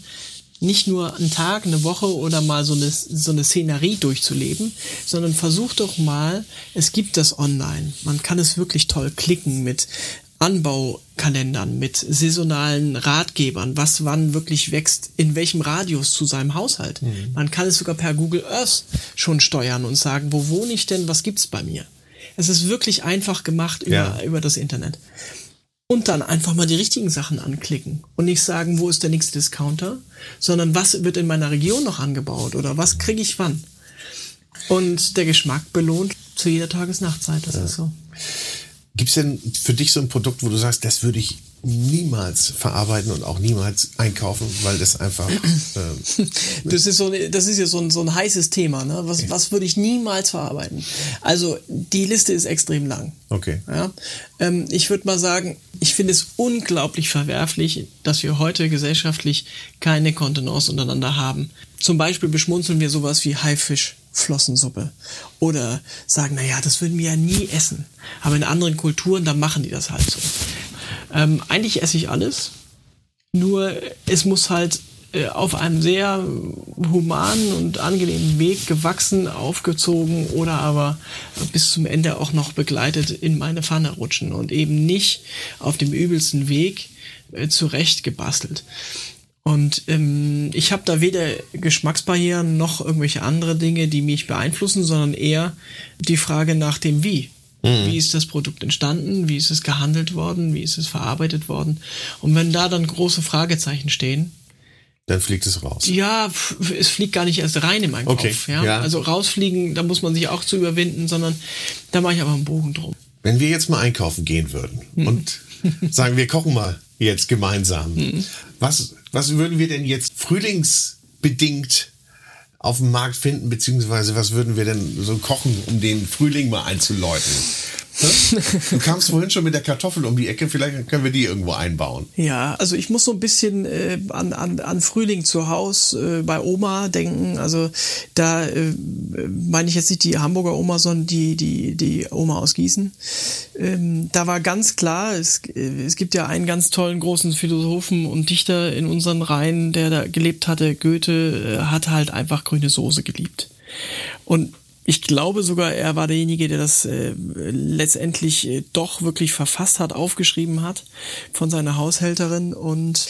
nicht nur einen Tag, eine Woche oder mal so eine, so eine Szenerie durchzuleben, sondern versuch doch mal, es gibt das online. Man kann es wirklich toll klicken mit Anbaukalendern, mit saisonalen Ratgebern, was wann wirklich wächst, in welchem Radius zu seinem Haushalt. Mhm. Man kann es sogar per Google Earth schon steuern und sagen, wo wohne ich denn, was gibt's bei mir? Es ist wirklich einfach gemacht über, ja. über das Internet. Und dann einfach mal die richtigen Sachen anklicken und nicht sagen, wo ist der nächste Discounter, sondern was wird in meiner Region noch angebaut oder was kriege ich wann. Und der Geschmack belohnt zu jeder Tages-Nachtzeit, das ja. ist so. Gibt es denn für dich so ein Produkt, wo du sagst, das würde ich niemals verarbeiten und auch niemals einkaufen, weil das einfach. Äh, das ist so, das ist ja so ein, so ein heißes Thema. Ne? Was, okay. was würde ich niemals verarbeiten? Also die Liste ist extrem lang. Okay. Ja? Ähm, ich würde mal sagen, ich finde es unglaublich verwerflich, dass wir heute gesellschaftlich keine Kontenance untereinander haben. Zum Beispiel beschmunzeln wir sowas wie Haifisch. Flossensuppe. Oder sagen, naja, das würden wir ja nie essen. Aber in anderen Kulturen, da machen die das halt so. Ähm, eigentlich esse ich alles. Nur es muss halt äh, auf einem sehr humanen und angenehmen Weg gewachsen, aufgezogen oder aber bis zum Ende auch noch begleitet in meine Pfanne rutschen und eben nicht auf dem übelsten Weg äh, zurecht gebastelt. Und ähm, ich habe da weder Geschmacksbarrieren noch irgendwelche andere Dinge, die mich beeinflussen, sondern eher die Frage nach dem Wie. Mhm. Wie ist das Produkt entstanden? Wie ist es gehandelt worden? Wie ist es verarbeitet worden? Und wenn da dann große Fragezeichen stehen, dann fliegt es raus. Ja, es fliegt gar nicht erst rein in meinen okay. Kopf. Ja? ja? Also rausfliegen, da muss man sich auch zu überwinden, sondern da mache ich aber einen Bogen drum. Wenn wir jetzt mal einkaufen gehen würden mhm. und sagen, wir kochen mal jetzt gemeinsam, mhm. was, was würden wir denn jetzt frühlingsbedingt auf dem Markt finden, beziehungsweise was würden wir denn so kochen, um den Frühling mal einzuläuten? Du kamst vorhin schon mit der Kartoffel um die Ecke, vielleicht können wir die irgendwo einbauen. Ja, also ich muss so ein bisschen äh, an, an, an Frühling zu Hause äh, bei Oma denken. Also da äh, meine ich jetzt nicht die Hamburger Oma, sondern die, die, die Oma aus Gießen. Ähm, da war ganz klar, es, äh, es gibt ja einen ganz tollen großen Philosophen und Dichter in unseren Reihen, der da gelebt hatte. Goethe äh, hat halt einfach grüne Soße geliebt. Und ich glaube sogar, er war derjenige, der das äh, letztendlich äh, doch wirklich verfasst hat, aufgeschrieben hat von seiner Haushälterin und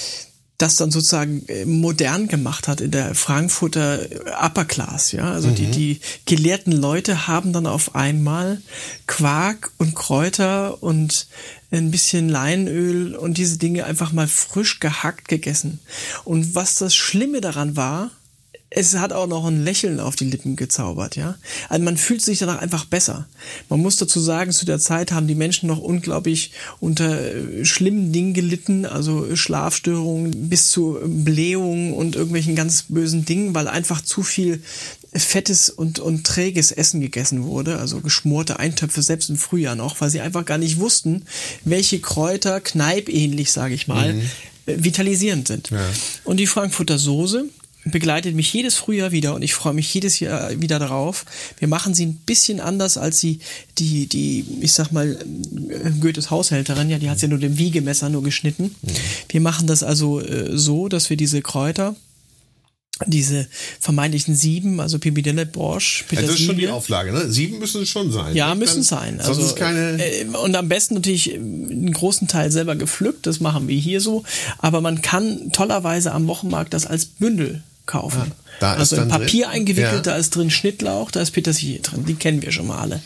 das dann sozusagen äh, modern gemacht hat in der Frankfurter Upper Class, ja. Also mhm. die, die gelehrten Leute haben dann auf einmal Quark und Kräuter und ein bisschen Leinöl und diese Dinge einfach mal frisch gehackt gegessen. Und was das Schlimme daran war, es hat auch noch ein Lächeln auf die Lippen gezaubert, ja. Also man fühlt sich danach einfach besser. Man muss dazu sagen, zu der Zeit haben die Menschen noch unglaublich unter äh, schlimmen Dingen gelitten, also Schlafstörungen bis zu Blähungen und irgendwelchen ganz bösen Dingen, weil einfach zu viel fettes und, und träges Essen gegessen wurde, also geschmorte Eintöpfe, selbst im Frühjahr noch, weil sie einfach gar nicht wussten, welche Kräuter, kneipähnlich, sage ich mal, mhm. Äh, vitalisierend sind. Ja. Und die Frankfurter Soße, begleitet mich jedes Frühjahr wieder und ich freue mich jedes Jahr wieder darauf. Wir machen sie ein bisschen anders als sie, die, die, ich sag mal, Goethes Haushälterin, ja, die hat ja nur dem Wiegemesser nur geschnitten. Mhm. Wir machen das also äh, so, dass wir diese Kräuter, diese vermeintlichen sieben, also Pipidelle, Borsch, Petersilie. Ja, das ist schon die Auflage, ne? Sieben müssen es schon sein. Ja, müssen sein. Also, sonst keine äh, und am besten natürlich einen großen Teil selber gepflückt, das machen wir hier so. Aber man kann tollerweise am Wochenmarkt das als Bündel kaufen. Ja, also in Papier drin. eingewickelt, ja. da ist drin Schnittlauch, da ist Petersilie drin, die kennen wir schon mal alle.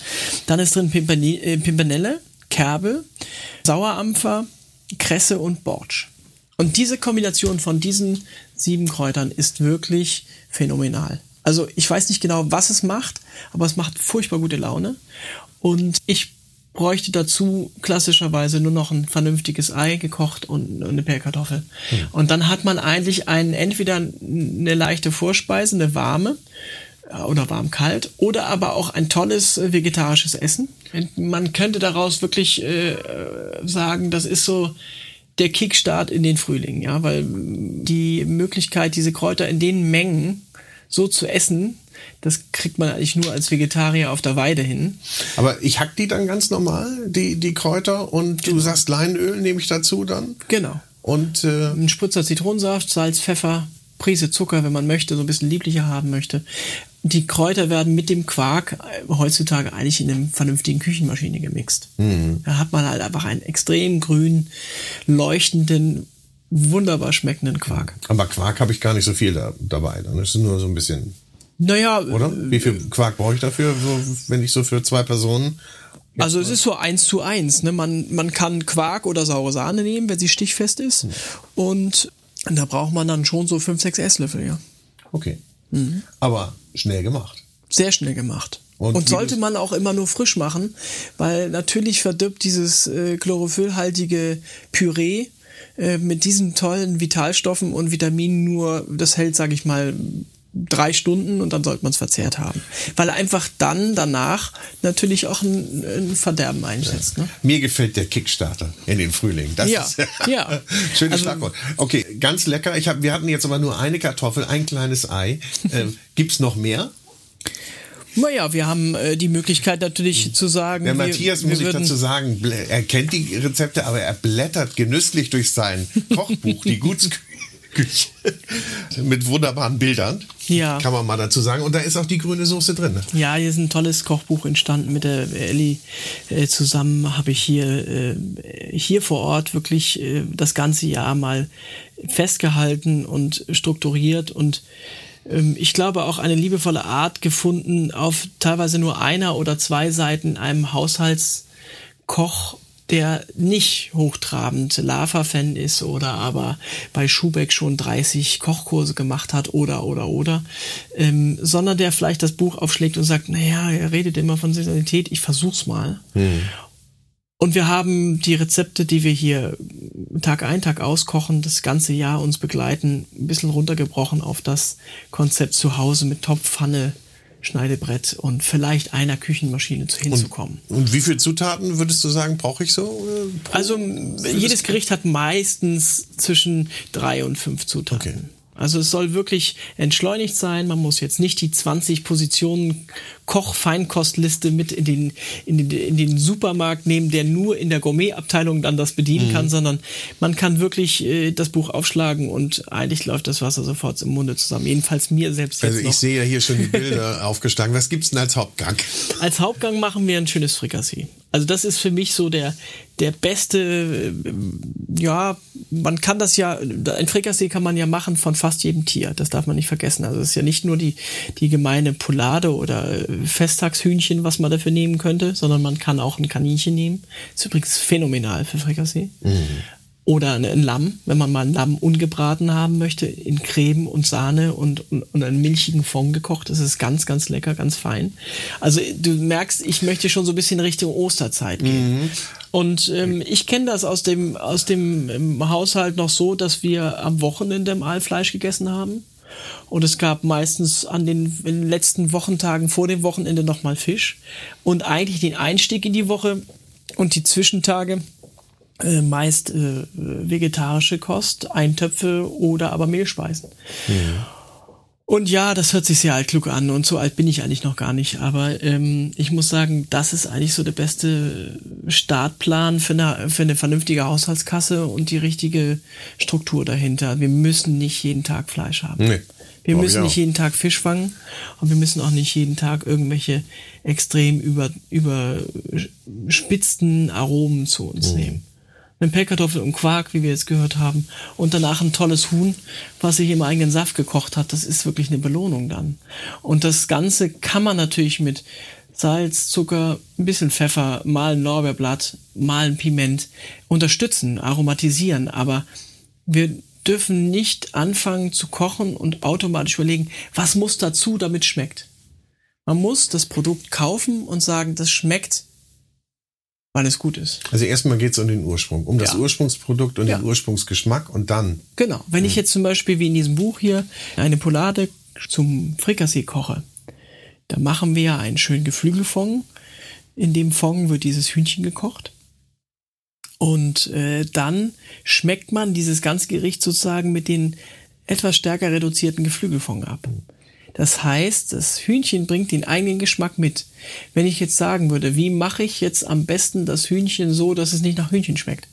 Dann ist drin äh, Pimpernelle, Kerbe, Sauerampfer, Kresse und Bortsch. Und diese Kombination von diesen sieben Kräutern ist wirklich phänomenal. Also ich weiß nicht genau, was es macht, aber es macht furchtbar gute Laune. Und ich bräuchte dazu klassischerweise nur noch ein vernünftiges Ei gekocht und eine Pellkartoffel. Hm. Und dann hat man eigentlich einen, entweder eine leichte Vorspeise, eine warme äh, oder warm-kalt oder aber auch ein tolles äh, vegetarisches Essen. Man könnte daraus wirklich äh, sagen, das ist so der Kickstart in den Frühling, ja, weil die Möglichkeit, diese Kräuter in den Mengen so zu essen, das kriegt man eigentlich nur als Vegetarier auf der Weide hin. Aber ich hack die dann ganz normal, die, die Kräuter, und genau. du sagst Leinöl nehme ich dazu dann? Genau. Und äh, ein Spritzer Zitronensaft, Salz, Pfeffer, Prise Zucker, wenn man möchte, so ein bisschen lieblicher haben möchte. Die Kräuter werden mit dem Quark äh, heutzutage eigentlich in einer vernünftigen Küchenmaschine gemixt. Mhm. Da hat man halt einfach einen extrem grün leuchtenden, wunderbar schmeckenden Quark. Aber Quark habe ich gar nicht so viel da, dabei. Dann ist es nur so ein bisschen naja. Oder? Wie viel Quark brauche ich dafür, wenn ich so für zwei Personen. Also es ist so eins zu eins. Ne? Man, man kann Quark oder saure Sahne nehmen, wenn sie stichfest ist. Mhm. Und da braucht man dann schon so fünf, sechs Esslöffel, ja. Okay. Mhm. Aber schnell gemacht. Sehr schnell gemacht. Und, und sollte man auch immer nur frisch machen, weil natürlich verdirbt dieses äh, chlorophyllhaltige Püree äh, mit diesen tollen Vitalstoffen und Vitaminen nur, das hält, sage ich mal, drei Stunden und dann sollte man es verzehrt haben. Weil einfach dann danach natürlich auch ein, ein Verderben einsetzt. Ne? Mir gefällt der Kickstarter in den Frühling. Das ja, ist ja. schönes also, Schlagwort. Okay, ganz lecker. Ich hab, wir hatten jetzt aber nur eine Kartoffel, ein kleines Ei. Äh, gibt's noch mehr? Naja, wir haben äh, die Möglichkeit natürlich hm. zu sagen. Der wir, Matthias, wir muss ich dazu sagen, er kennt die Rezepte, aber er blättert genüsslich durch sein Kochbuch, die Gutsküche Küche. Mit wunderbaren Bildern. Ja. Kann man mal dazu sagen. Und da ist auch die grüne Soße drin. Ne? Ja, hier ist ein tolles Kochbuch entstanden mit der Elli äh, zusammen. Habe ich hier, äh, hier vor Ort wirklich äh, das ganze Jahr mal festgehalten und strukturiert und ähm, ich glaube auch eine liebevolle Art gefunden, auf teilweise nur einer oder zwei Seiten einem Haushaltskoch der nicht hochtrabend Lava-Fan ist oder aber bei Schubeck schon 30 Kochkurse gemacht hat oder oder oder, ähm, sondern der vielleicht das Buch aufschlägt und sagt, naja, er redet immer von Saisonalität, ich versuch's mal. Hm. Und wir haben die Rezepte, die wir hier Tag ein, Tag auskochen, das ganze Jahr uns begleiten, ein bisschen runtergebrochen auf das Konzept zu Hause mit Topf, Pfanne, Schneidebrett und vielleicht einer Küchenmaschine hinzukommen. Und, und wie viele Zutaten würdest du sagen, brauche ich so? Äh, also jedes Gericht hat meistens zwischen drei und fünf Zutaten. Okay. Also es soll wirklich entschleunigt sein. Man muss jetzt nicht die 20 Positionen Koch-Feinkostliste mit in den, in, den, in den Supermarkt nehmen, der nur in der Gourmet-Abteilung dann das bedienen mhm. kann, sondern man kann wirklich äh, das Buch aufschlagen und eigentlich läuft das Wasser sofort im Munde zusammen. Jedenfalls mir selbst jetzt Also ich noch. sehe ja hier schon die Bilder aufgeschlagen. Was gibt's denn als Hauptgang? Als Hauptgang machen wir ein schönes Frikassee. Also das ist für mich so der, der beste, äh, ja, man kann das ja, ein Frikassee kann man ja machen von fast jedem Tier. Das darf man nicht vergessen. Also es ist ja nicht nur die, die gemeine Poulade oder äh, Festtagshühnchen, was man dafür nehmen könnte, sondern man kann auch ein Kaninchen nehmen. ist übrigens phänomenal für Frikassee. Mhm. Oder ein Lamm, wenn man mal ein Lamm ungebraten haben möchte, in Creme und Sahne und, und, und einen milchigen Fond gekocht. Das ist ganz, ganz lecker, ganz fein. Also du merkst, ich möchte schon so ein bisschen Richtung Osterzeit gehen. Mhm. Und ähm, ich kenne das aus dem, aus dem ähm, Haushalt noch so, dass wir am Wochenende mal Fleisch gegessen haben. Und es gab meistens an den, den letzten Wochentagen vor dem Wochenende nochmal Fisch. Und eigentlich den Einstieg in die Woche und die Zwischentage äh, meist äh, vegetarische Kost, Eintöpfe oder aber Mehlspeisen. Ja. Und ja, das hört sich sehr altklug an und so alt bin ich eigentlich noch gar nicht. Aber ähm, ich muss sagen, das ist eigentlich so der beste Startplan für eine, für eine vernünftige Haushaltskasse und die richtige Struktur dahinter. Wir müssen nicht jeden Tag Fleisch haben. Nee. Wir müssen nicht jeden Tag Fisch fangen und wir müssen auch nicht jeden Tag irgendwelche extrem über, überspitzten Aromen zu uns mhm. nehmen mit Pellkartoffeln und Quark, wie wir jetzt gehört haben, und danach ein tolles Huhn, was sich im eigenen Saft gekocht hat. Das ist wirklich eine Belohnung dann. Und das Ganze kann man natürlich mit Salz, Zucker, ein bisschen Pfeffer, mal ein Lorbeerblatt, mal ein Piment unterstützen, aromatisieren. Aber wir dürfen nicht anfangen zu kochen und automatisch überlegen, was muss dazu, damit schmeckt. Man muss das Produkt kaufen und sagen, das schmeckt weil es gut ist. Also erstmal geht es um den Ursprung, um ja. das Ursprungsprodukt und ja. den Ursprungsgeschmack und dann. Genau. Wenn hm. ich jetzt zum Beispiel wie in diesem Buch hier eine Poulade zum Frikassee koche, da machen wir einen schönen Geflügelfond. In dem Fond wird dieses Hühnchen gekocht. Und äh, dann schmeckt man dieses ganze Gericht sozusagen mit den etwas stärker reduzierten Geflügelfond ab. Das heißt, das Hühnchen bringt den eigenen Geschmack mit. Wenn ich jetzt sagen würde, wie mache ich jetzt am besten das Hühnchen so, dass es nicht nach Hühnchen schmeckt?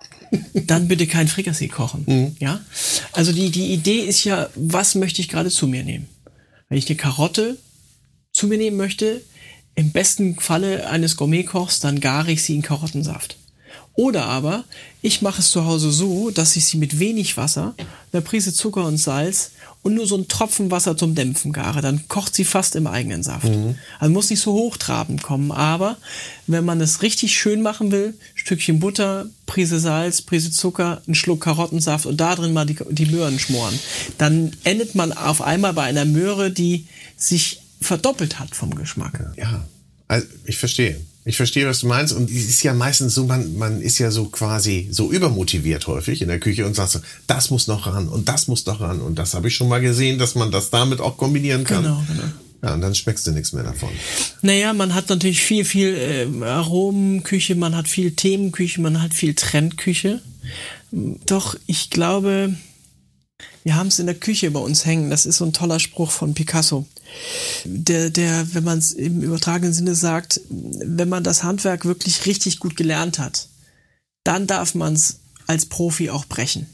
Dann bitte kein Frikassee kochen. Mhm. Ja? Also die, die Idee ist ja, was möchte ich gerade zu mir nehmen? Wenn ich eine Karotte zu mir nehmen möchte, im besten Falle eines Gourmetkochs, dann gare ich sie in Karottensaft. Oder aber ich mache es zu Hause so, dass ich sie mit wenig Wasser, einer Prise Zucker und Salz und nur so ein Tropfen Wasser zum Dämpfen gare. Dann kocht sie fast im eigenen Saft. Mhm. Also muss nicht so hochtrabend kommen. Aber wenn man es richtig schön machen will, Stückchen Butter, Prise Salz, Prise Zucker, ein Schluck Karottensaft und da drin mal die, die Möhren schmoren, dann endet man auf einmal bei einer Möhre, die sich verdoppelt hat vom Geschmack. Ja, also ich verstehe. Ich verstehe, was du meinst. Und es ist ja meistens so, man, man ist ja so quasi so übermotiviert häufig in der Küche und sagt so, das muss noch ran und das muss noch ran. Und das habe ich schon mal gesehen, dass man das damit auch kombinieren kann. Genau, genau. Ja, und dann schmeckst du nichts mehr davon. Naja, man hat natürlich viel, viel äh, Aromenküche, man hat viel Themenküche, man hat viel Trendküche. Doch ich glaube, wir haben es in der Küche bei uns hängen. Das ist so ein toller Spruch von Picasso. Der, der, wenn man es im übertragenen Sinne sagt, wenn man das Handwerk wirklich richtig gut gelernt hat, dann darf man es als Profi auch brechen.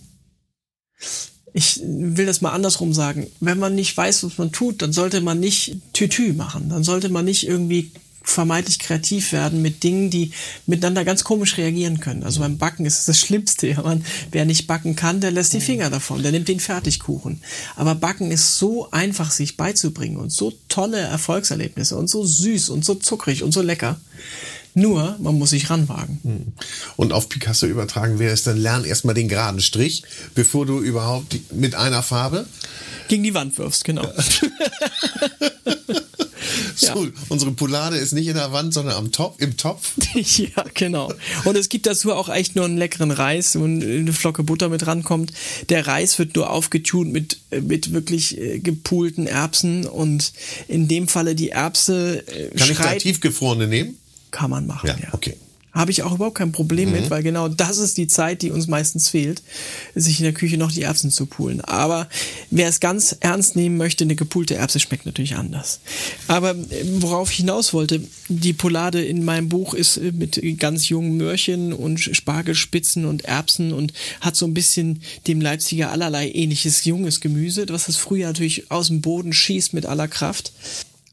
ich will das mal andersrum sagen. Wenn man nicht weiß, was man tut, dann sollte man nicht Tütü machen. Dann sollte man nicht irgendwie vermeintlich kreativ werden mit Dingen, die miteinander ganz komisch reagieren können. Also beim Backen ist es das Schlimmste. Ja, man, wer nicht backen kann, der lässt die Finger davon, der nimmt den Fertigkuchen. Aber Backen ist so einfach, sich beizubringen und so tolle Erfolgserlebnisse und so süß und so zuckrig und so lecker. Nur, man muss sich ranwagen. Und auf Picasso übertragen wäre es dann, lern erstmal den geraden Strich, bevor du überhaupt mit einer Farbe Gegen die Wand wirfst, genau. So, unsere Poulade ist nicht in der Wand, sondern am Top, im Topf. ja, genau. Und es gibt dazu auch echt nur einen leckeren Reis, wo eine Flocke Butter mit rankommt. Der Reis wird nur aufgetunt mit, mit wirklich äh, gepulten Erbsen und in dem Falle die Erbse äh, Kann ich da schreit, tiefgefrorene nehmen? kann man machen, Ja, ja. okay. Habe ich auch überhaupt kein Problem mit, weil genau das ist die Zeit, die uns meistens fehlt, sich in der Küche noch die Erbsen zu poolen. Aber wer es ganz ernst nehmen möchte, eine gepulte Erbse schmeckt natürlich anders. Aber äh, worauf ich hinaus wollte, die Poulade in meinem Buch ist äh, mit ganz jungen Möhrchen und Spargelspitzen und Erbsen und hat so ein bisschen dem Leipziger allerlei ähnliches junges Gemüse, was das Frühjahr natürlich aus dem Boden schießt mit aller Kraft.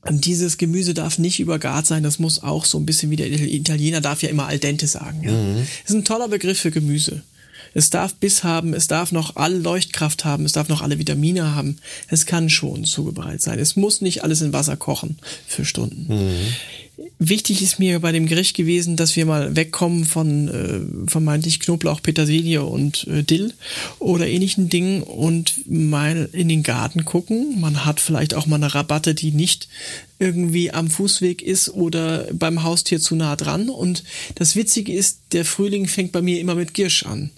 Und dieses Gemüse darf nicht übergart sein, das muss auch so ein bisschen wie der Italiener darf ja immer al dente sagen. Ja. Das ist ein toller Begriff für Gemüse. Es darf Biss haben, es darf noch alle Leuchtkraft haben, es darf noch alle Vitamine haben. Es kann schon zubereitet sein. Es muss nicht alles in Wasser kochen für Stunden. Wichtig ist mir bei dem Gericht gewesen, dass wir mal wegkommen von äh, vermeintlich Knoblauch, Petersilie und äh, Dill oder ähnlichen Dingen und mal in den Garten gucken. Man hat vielleicht auch mal eine Rabatte, die nicht irgendwie am Fußweg ist oder beim Haustier zu nah dran. Und das Witzige ist, der Frühling fängt bei mir immer mit Girsch an.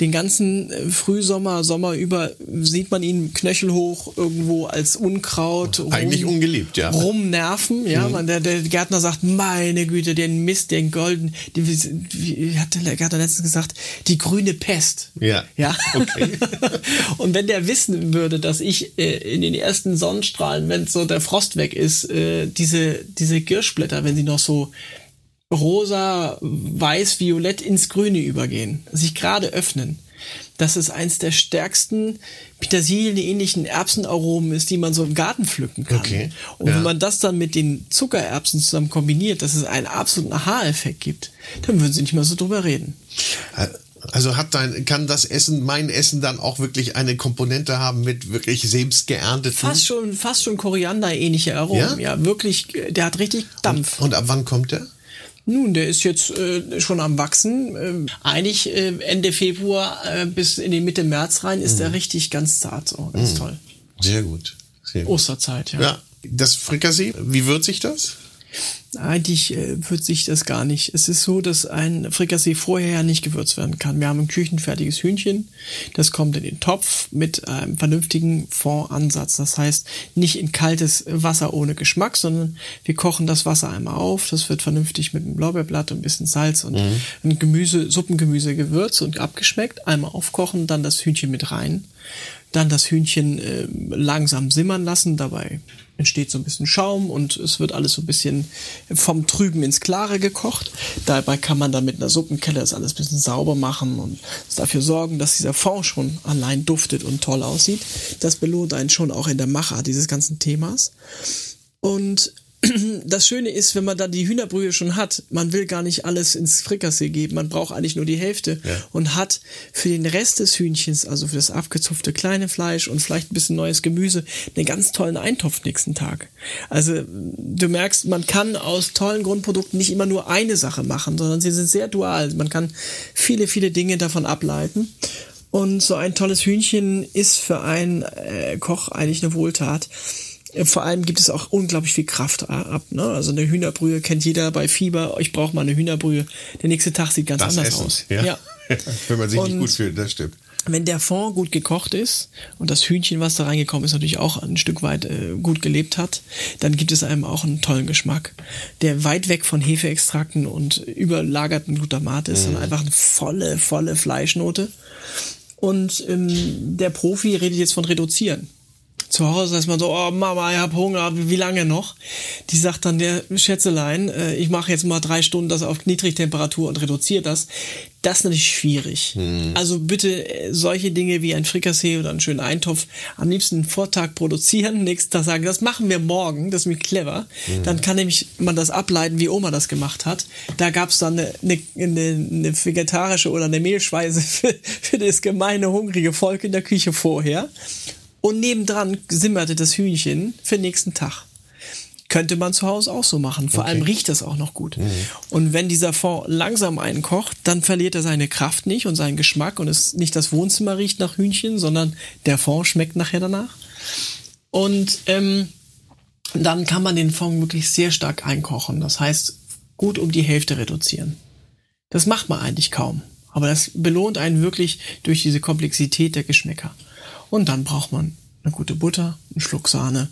Den ganzen äh, Frühsommer, Sommer über sieht man ihn knöchelhoch irgendwo als Unkraut. Eigentlich ungeliebt, ja. Rumnerven, ja. Man, der, der Gärtner sagt, meine Güte, den Mist, den Golden, die, wie hat der Gärtner letztens gesagt, die grüne Pest. Ja. Ja. Okay. Und wenn der wissen würde, dass ich äh, in den ersten Sonnenstrahlen, wenn so der Frost weg ist, äh, diese, diese Girschblätter, wenn sie noch so rosa, weiß, violett ins Grüne übergehen, sich gerade öffnen. Dass es eins der stärksten Petersilien-ähnlichen Erbsenaromen ist, die man so im Garten pflücken kann. Okay, Und ja. wenn man das dann mit den Zuckererbsen zusammen kombiniert, dass es einen absoluten Aha-Effekt gibt, dann würden sie nicht mehr so drüber reden. Also hat dein, kann das Essen, mein Essen dann auch wirklich eine Komponente haben mit wirklich selbst geernteten? Fast schon, fast schon Koriander-ähnliche Aromen. Ja? Ja? wirklich, äh, der hat richtig Dampf. Und ab wann kommt der? Nun, der ist jetzt äh, schon am Wachsen. Ähm, eigentlich äh, Ende Februar äh, bis in die Mitte März rein ist der richtig ganz zart, so ganz toll. Sehr gut. Sehr gut. Osterzeit, ja. Ja. Das Frikassee, wie würzig das? Eigentlich äh, wird sich das gar nicht. Es ist so, dass ein Frikassee vorher ja nicht gewürzt werden kann. Wir haben ein küchenfertiges Hühnchen, das kommt in den Topf mit einem vernünftigen Fondansatz. Das heißt, nicht in kaltes Wasser ohne Geschmack, sondern wir kochen das Wasser einmal auf. Das wird vernünftig mit einem Blaubeerblatt und ein bisschen Salz und ein Gemüse, Suppengemüse gewürzt und abgeschmeckt. Einmal aufkochen, dann das Hühnchen mit rein. Dann das Hühnchen äh, langsam simmern lassen. Dabei entsteht so ein bisschen Schaum und es wird alles so ein bisschen vom Trüben ins Klare gekocht. Dabei kann man dann mit einer Suppenkelle das alles ein bisschen sauber machen und dafür sorgen, dass dieser Fond schon allein duftet und toll aussieht. Das belohnt einen schon auch in der Machart dieses ganzen Themas. Und das Schöne ist, wenn man dann die Hühnerbrühe schon hat, man will gar nicht alles ins Frikassee geben, man braucht eigentlich nur die Hälfte und hat für den Rest des Hühnchens, also für das abgezupfte kleine Fleisch und vielleicht ein bisschen neues Gemüse, einen ganz tollen Eintopf nächsten Tag. Also du merkst, man kann aus tollen Grundprodukten nicht immer nur eine Sache machen, sondern sie sind sehr dual. Man kann viele, viele Dinge davon ableiten. Und so ein tolles Hühnchen ist für einen äh, Koch eigentlich eine Wohltat. Äh, Vor allem gibt es auch unglaublich viel Kraft a- ab. Ne? Also eine Hühnerbrühe kennt jeder bei Fieber. Ich brauche mal eine Hühnerbrühe. Der nächste Tag sieht ganz Das anders Essen. aus. Ja. Wenn man sich nicht Und- gut fühlt, das stimmt. Wenn der Fond gut gekocht ist und das Hühnchen, was da reingekommen ist, natürlich auch ein Stück weit äh, gut gelebt hat, dann gibt es einem auch einen tollen Geschmack, der weit weg von Hefeextrakten und überlagerten Glutamat ist, sondern einfach eine volle, volle Fleischnote. Und ähm, der Profi redet jetzt von reduzieren. Zu Hause ist man so, oh Mama, ich hab Hunger, wie lange noch? Die sagt dann, der Schätzelein, äh, ich mache jetzt mal drei Stunden das auf Niedrigtemperatur und reduziere das. Das ist natürlich schwierig. Hm. Also bitte äh, solche Dinge wie ein Frikassee oder einen schönen Eintopf am liebsten einen Vortag produzieren, nächsten Tag sagen, das machen wir morgen, das ist mir clever. Hm. Dann kann nämlich man das ableiten, wie Oma das gemacht hat. Da gab es dann eine, eine, eine, vegetarische oder eine Mehlschweise für, für das gemeine, hungrige Volk in der Küche vorher. Und nebendran simmerte das Hühnchen für den nächsten Tag. Könnte man zu Hause auch so machen. Vor okay. allem riecht das auch noch gut. Mhm. Und wenn dieser Fond langsam einkocht, dann verliert er seine Kraft nicht und seinen Geschmack und es nicht das Wohnzimmer riecht nach Hühnchen, sondern der Fond schmeckt nachher danach. Und ähm, dann kann man den Fond wirklich sehr stark einkochen. Das heißt, gut um die Hälfte reduzieren. Das macht man eigentlich kaum. Aber das belohnt einen wirklich durch diese Komplexität der Geschmäcker. Und dann braucht man eine gute Butter, einen Schluck Sahne,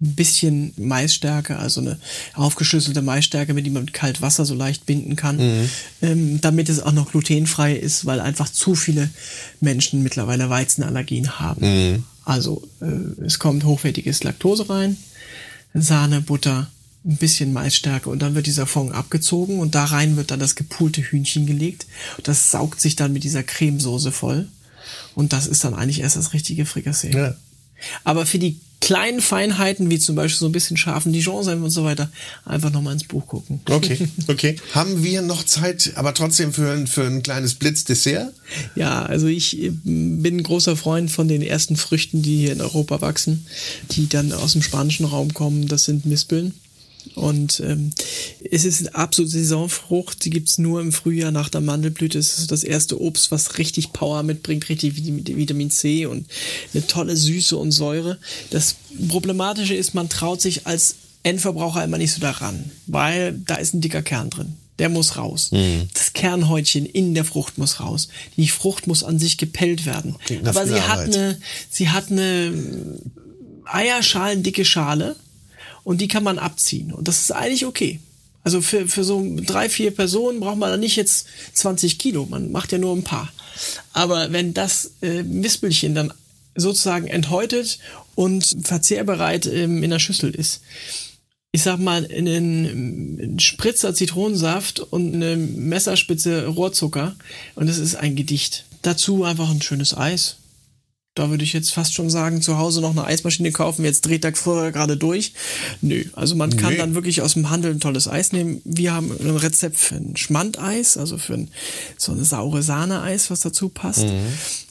ein bisschen Maisstärke, also eine aufgeschlüsselte Maisstärke, mit die man mit kaltem Wasser so leicht binden kann, mhm. ähm, damit es auch noch glutenfrei ist, weil einfach zu viele Menschen mittlerweile Weizenallergien haben. Mhm. Also äh, es kommt hochwertiges Laktose rein, Sahne, Butter, ein bisschen Maisstärke und dann wird dieser Fond abgezogen und da rein wird dann das gepulte Hühnchen gelegt. Das saugt sich dann mit dieser Cremesoße voll und das ist dann eigentlich erst das richtige Frikassee. Ja. Aber für die kleinen Feinheiten, wie zum Beispiel so ein bisschen scharfen Dijon-Senf und so weiter, einfach nochmal ins Buch gucken. Okay, okay. Haben wir noch Zeit, aber trotzdem für ein, für ein kleines Blitzdessert? Ja, also ich äh, bin ein großer Freund von den ersten Früchten, die hier in Europa wachsen, die dann aus dem spanischen Raum kommen. Das sind Mispeln. Und ähm, es ist eine absolute Saisonfrucht. Die gibt's nur im Frühjahr nach der Mandelblüte. Es ist das erste Obst, was richtig Power mitbringt, richtig Vitamin C und eine tolle Süße und Säure. Das Problematische ist, man traut sich als Endverbraucher immer nicht so daran, weil da ist ein dicker Kern drin. Der muss raus. Mhm. Das Kernhäutchen in der Frucht muss raus. Die Frucht muss an sich gepellt werden. Aber sie hat eine, sie hat eine Eierschalen Schale und die kann man abziehen. Und das ist eigentlich okay. Also für, für so drei, vier Personen braucht man dann nicht jetzt 20 Kilo, man macht ja nur ein paar. Aber wenn das äh, Mispelchen dann sozusagen enthäutet und verzehrbereit ähm, in der Schüssel ist, ich sag mal, einen Spritzer Zitronensaft und eine Messerspitze Rohrzucker und es ist ein Gedicht. Dazu einfach ein schönes Eis, da würde ich jetzt fast schon sagen, zu Hause noch eine Eismaschine kaufen, jetzt dreht der vorher gerade durch. Nö, also man kann nee. dann wirklich aus dem Handel ein tolles Eis nehmen. Wir haben ein Rezept für ein Schmandeis, also für ein, so eine saure Sahne-Eis, was dazu passt. Mhm.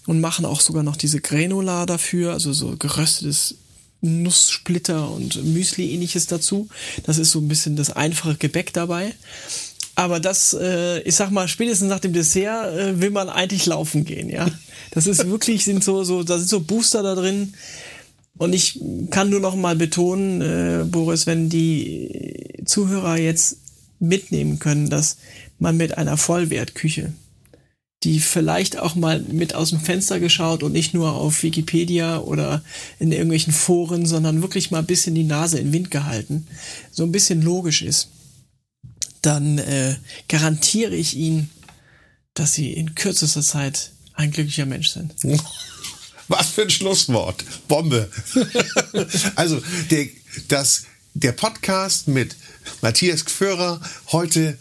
Und machen auch sogar noch diese Granula dafür, also so geröstetes Nusssplitter und Müsli-ähnliches dazu. Das ist so ein bisschen das einfache Gebäck dabei. Aber das, äh, ich sag mal, spätestens nach dem Dessert äh, will man eigentlich laufen gehen, ja. Das ist wirklich, sind so, so, da sind so Booster da drin. Und ich kann nur noch mal betonen, äh, Boris, wenn die Zuhörer jetzt mitnehmen können, dass man mit einer Vollwertküche, die vielleicht auch mal mit aus dem Fenster geschaut und nicht nur auf Wikipedia oder in irgendwelchen Foren, sondern wirklich mal ein bisschen die Nase in den Wind gehalten, so ein bisschen logisch ist dann äh, garantiere ich Ihnen, dass Sie in kürzester Zeit ein glücklicher Mensch sind. Was für ein Schlusswort. Bombe. also, der, das, der Podcast mit Matthias Gführer heute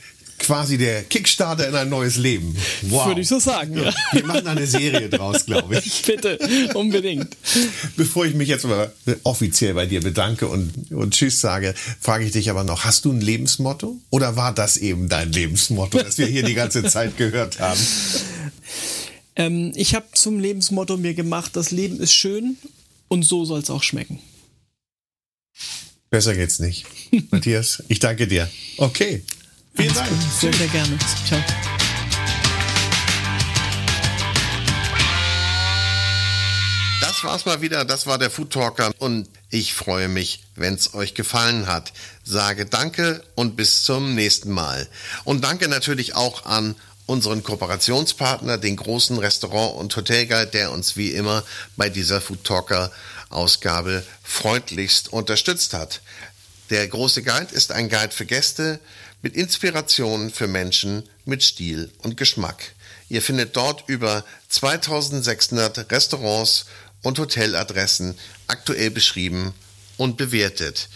quasi der Kickstarter in ein neues Leben. Wow. Würde ich so sagen, ja. Wir machen eine Serie draus, glaube ich. Bitte, unbedingt. Bevor ich mich jetzt mal offiziell bei dir bedanke und, und Tschüss sage, frage ich dich aber noch, hast du ein Lebensmotto? Oder war das eben dein Lebensmotto, das wir hier die ganze Zeit gehört haben? Ähm, ich habe zum Lebensmotto mir gemacht, das Leben ist schön und so soll es auch schmecken. Besser geht's nicht. Matthias, ich danke dir. Okay. Vielen Dank. Sehr, sehr gerne. Ciao. Das war's mal wieder. Das war der Food Talker und ich freue mich, wenn es euch gefallen hat. Sage Danke und bis zum nächsten Mal. Und danke natürlich auch an unseren Kooperationspartner, den großen Restaurant- und Hotelguide, der uns wie immer bei dieser Food Talker Ausgabe freundlichst unterstützt hat. Der große Guide ist ein Guide für Gäste, mit Inspirationen für Menschen mit Stil und Geschmack. Ihr findet dort über 2600 Restaurants und Hoteladressen aktuell beschrieben und bewertet.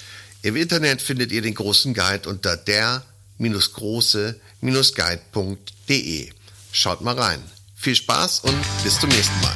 Im Internet findet ihr den großen Guide unter der-große-guide.de. Schaut mal rein. Viel Spaß und bis zum nächsten Mal.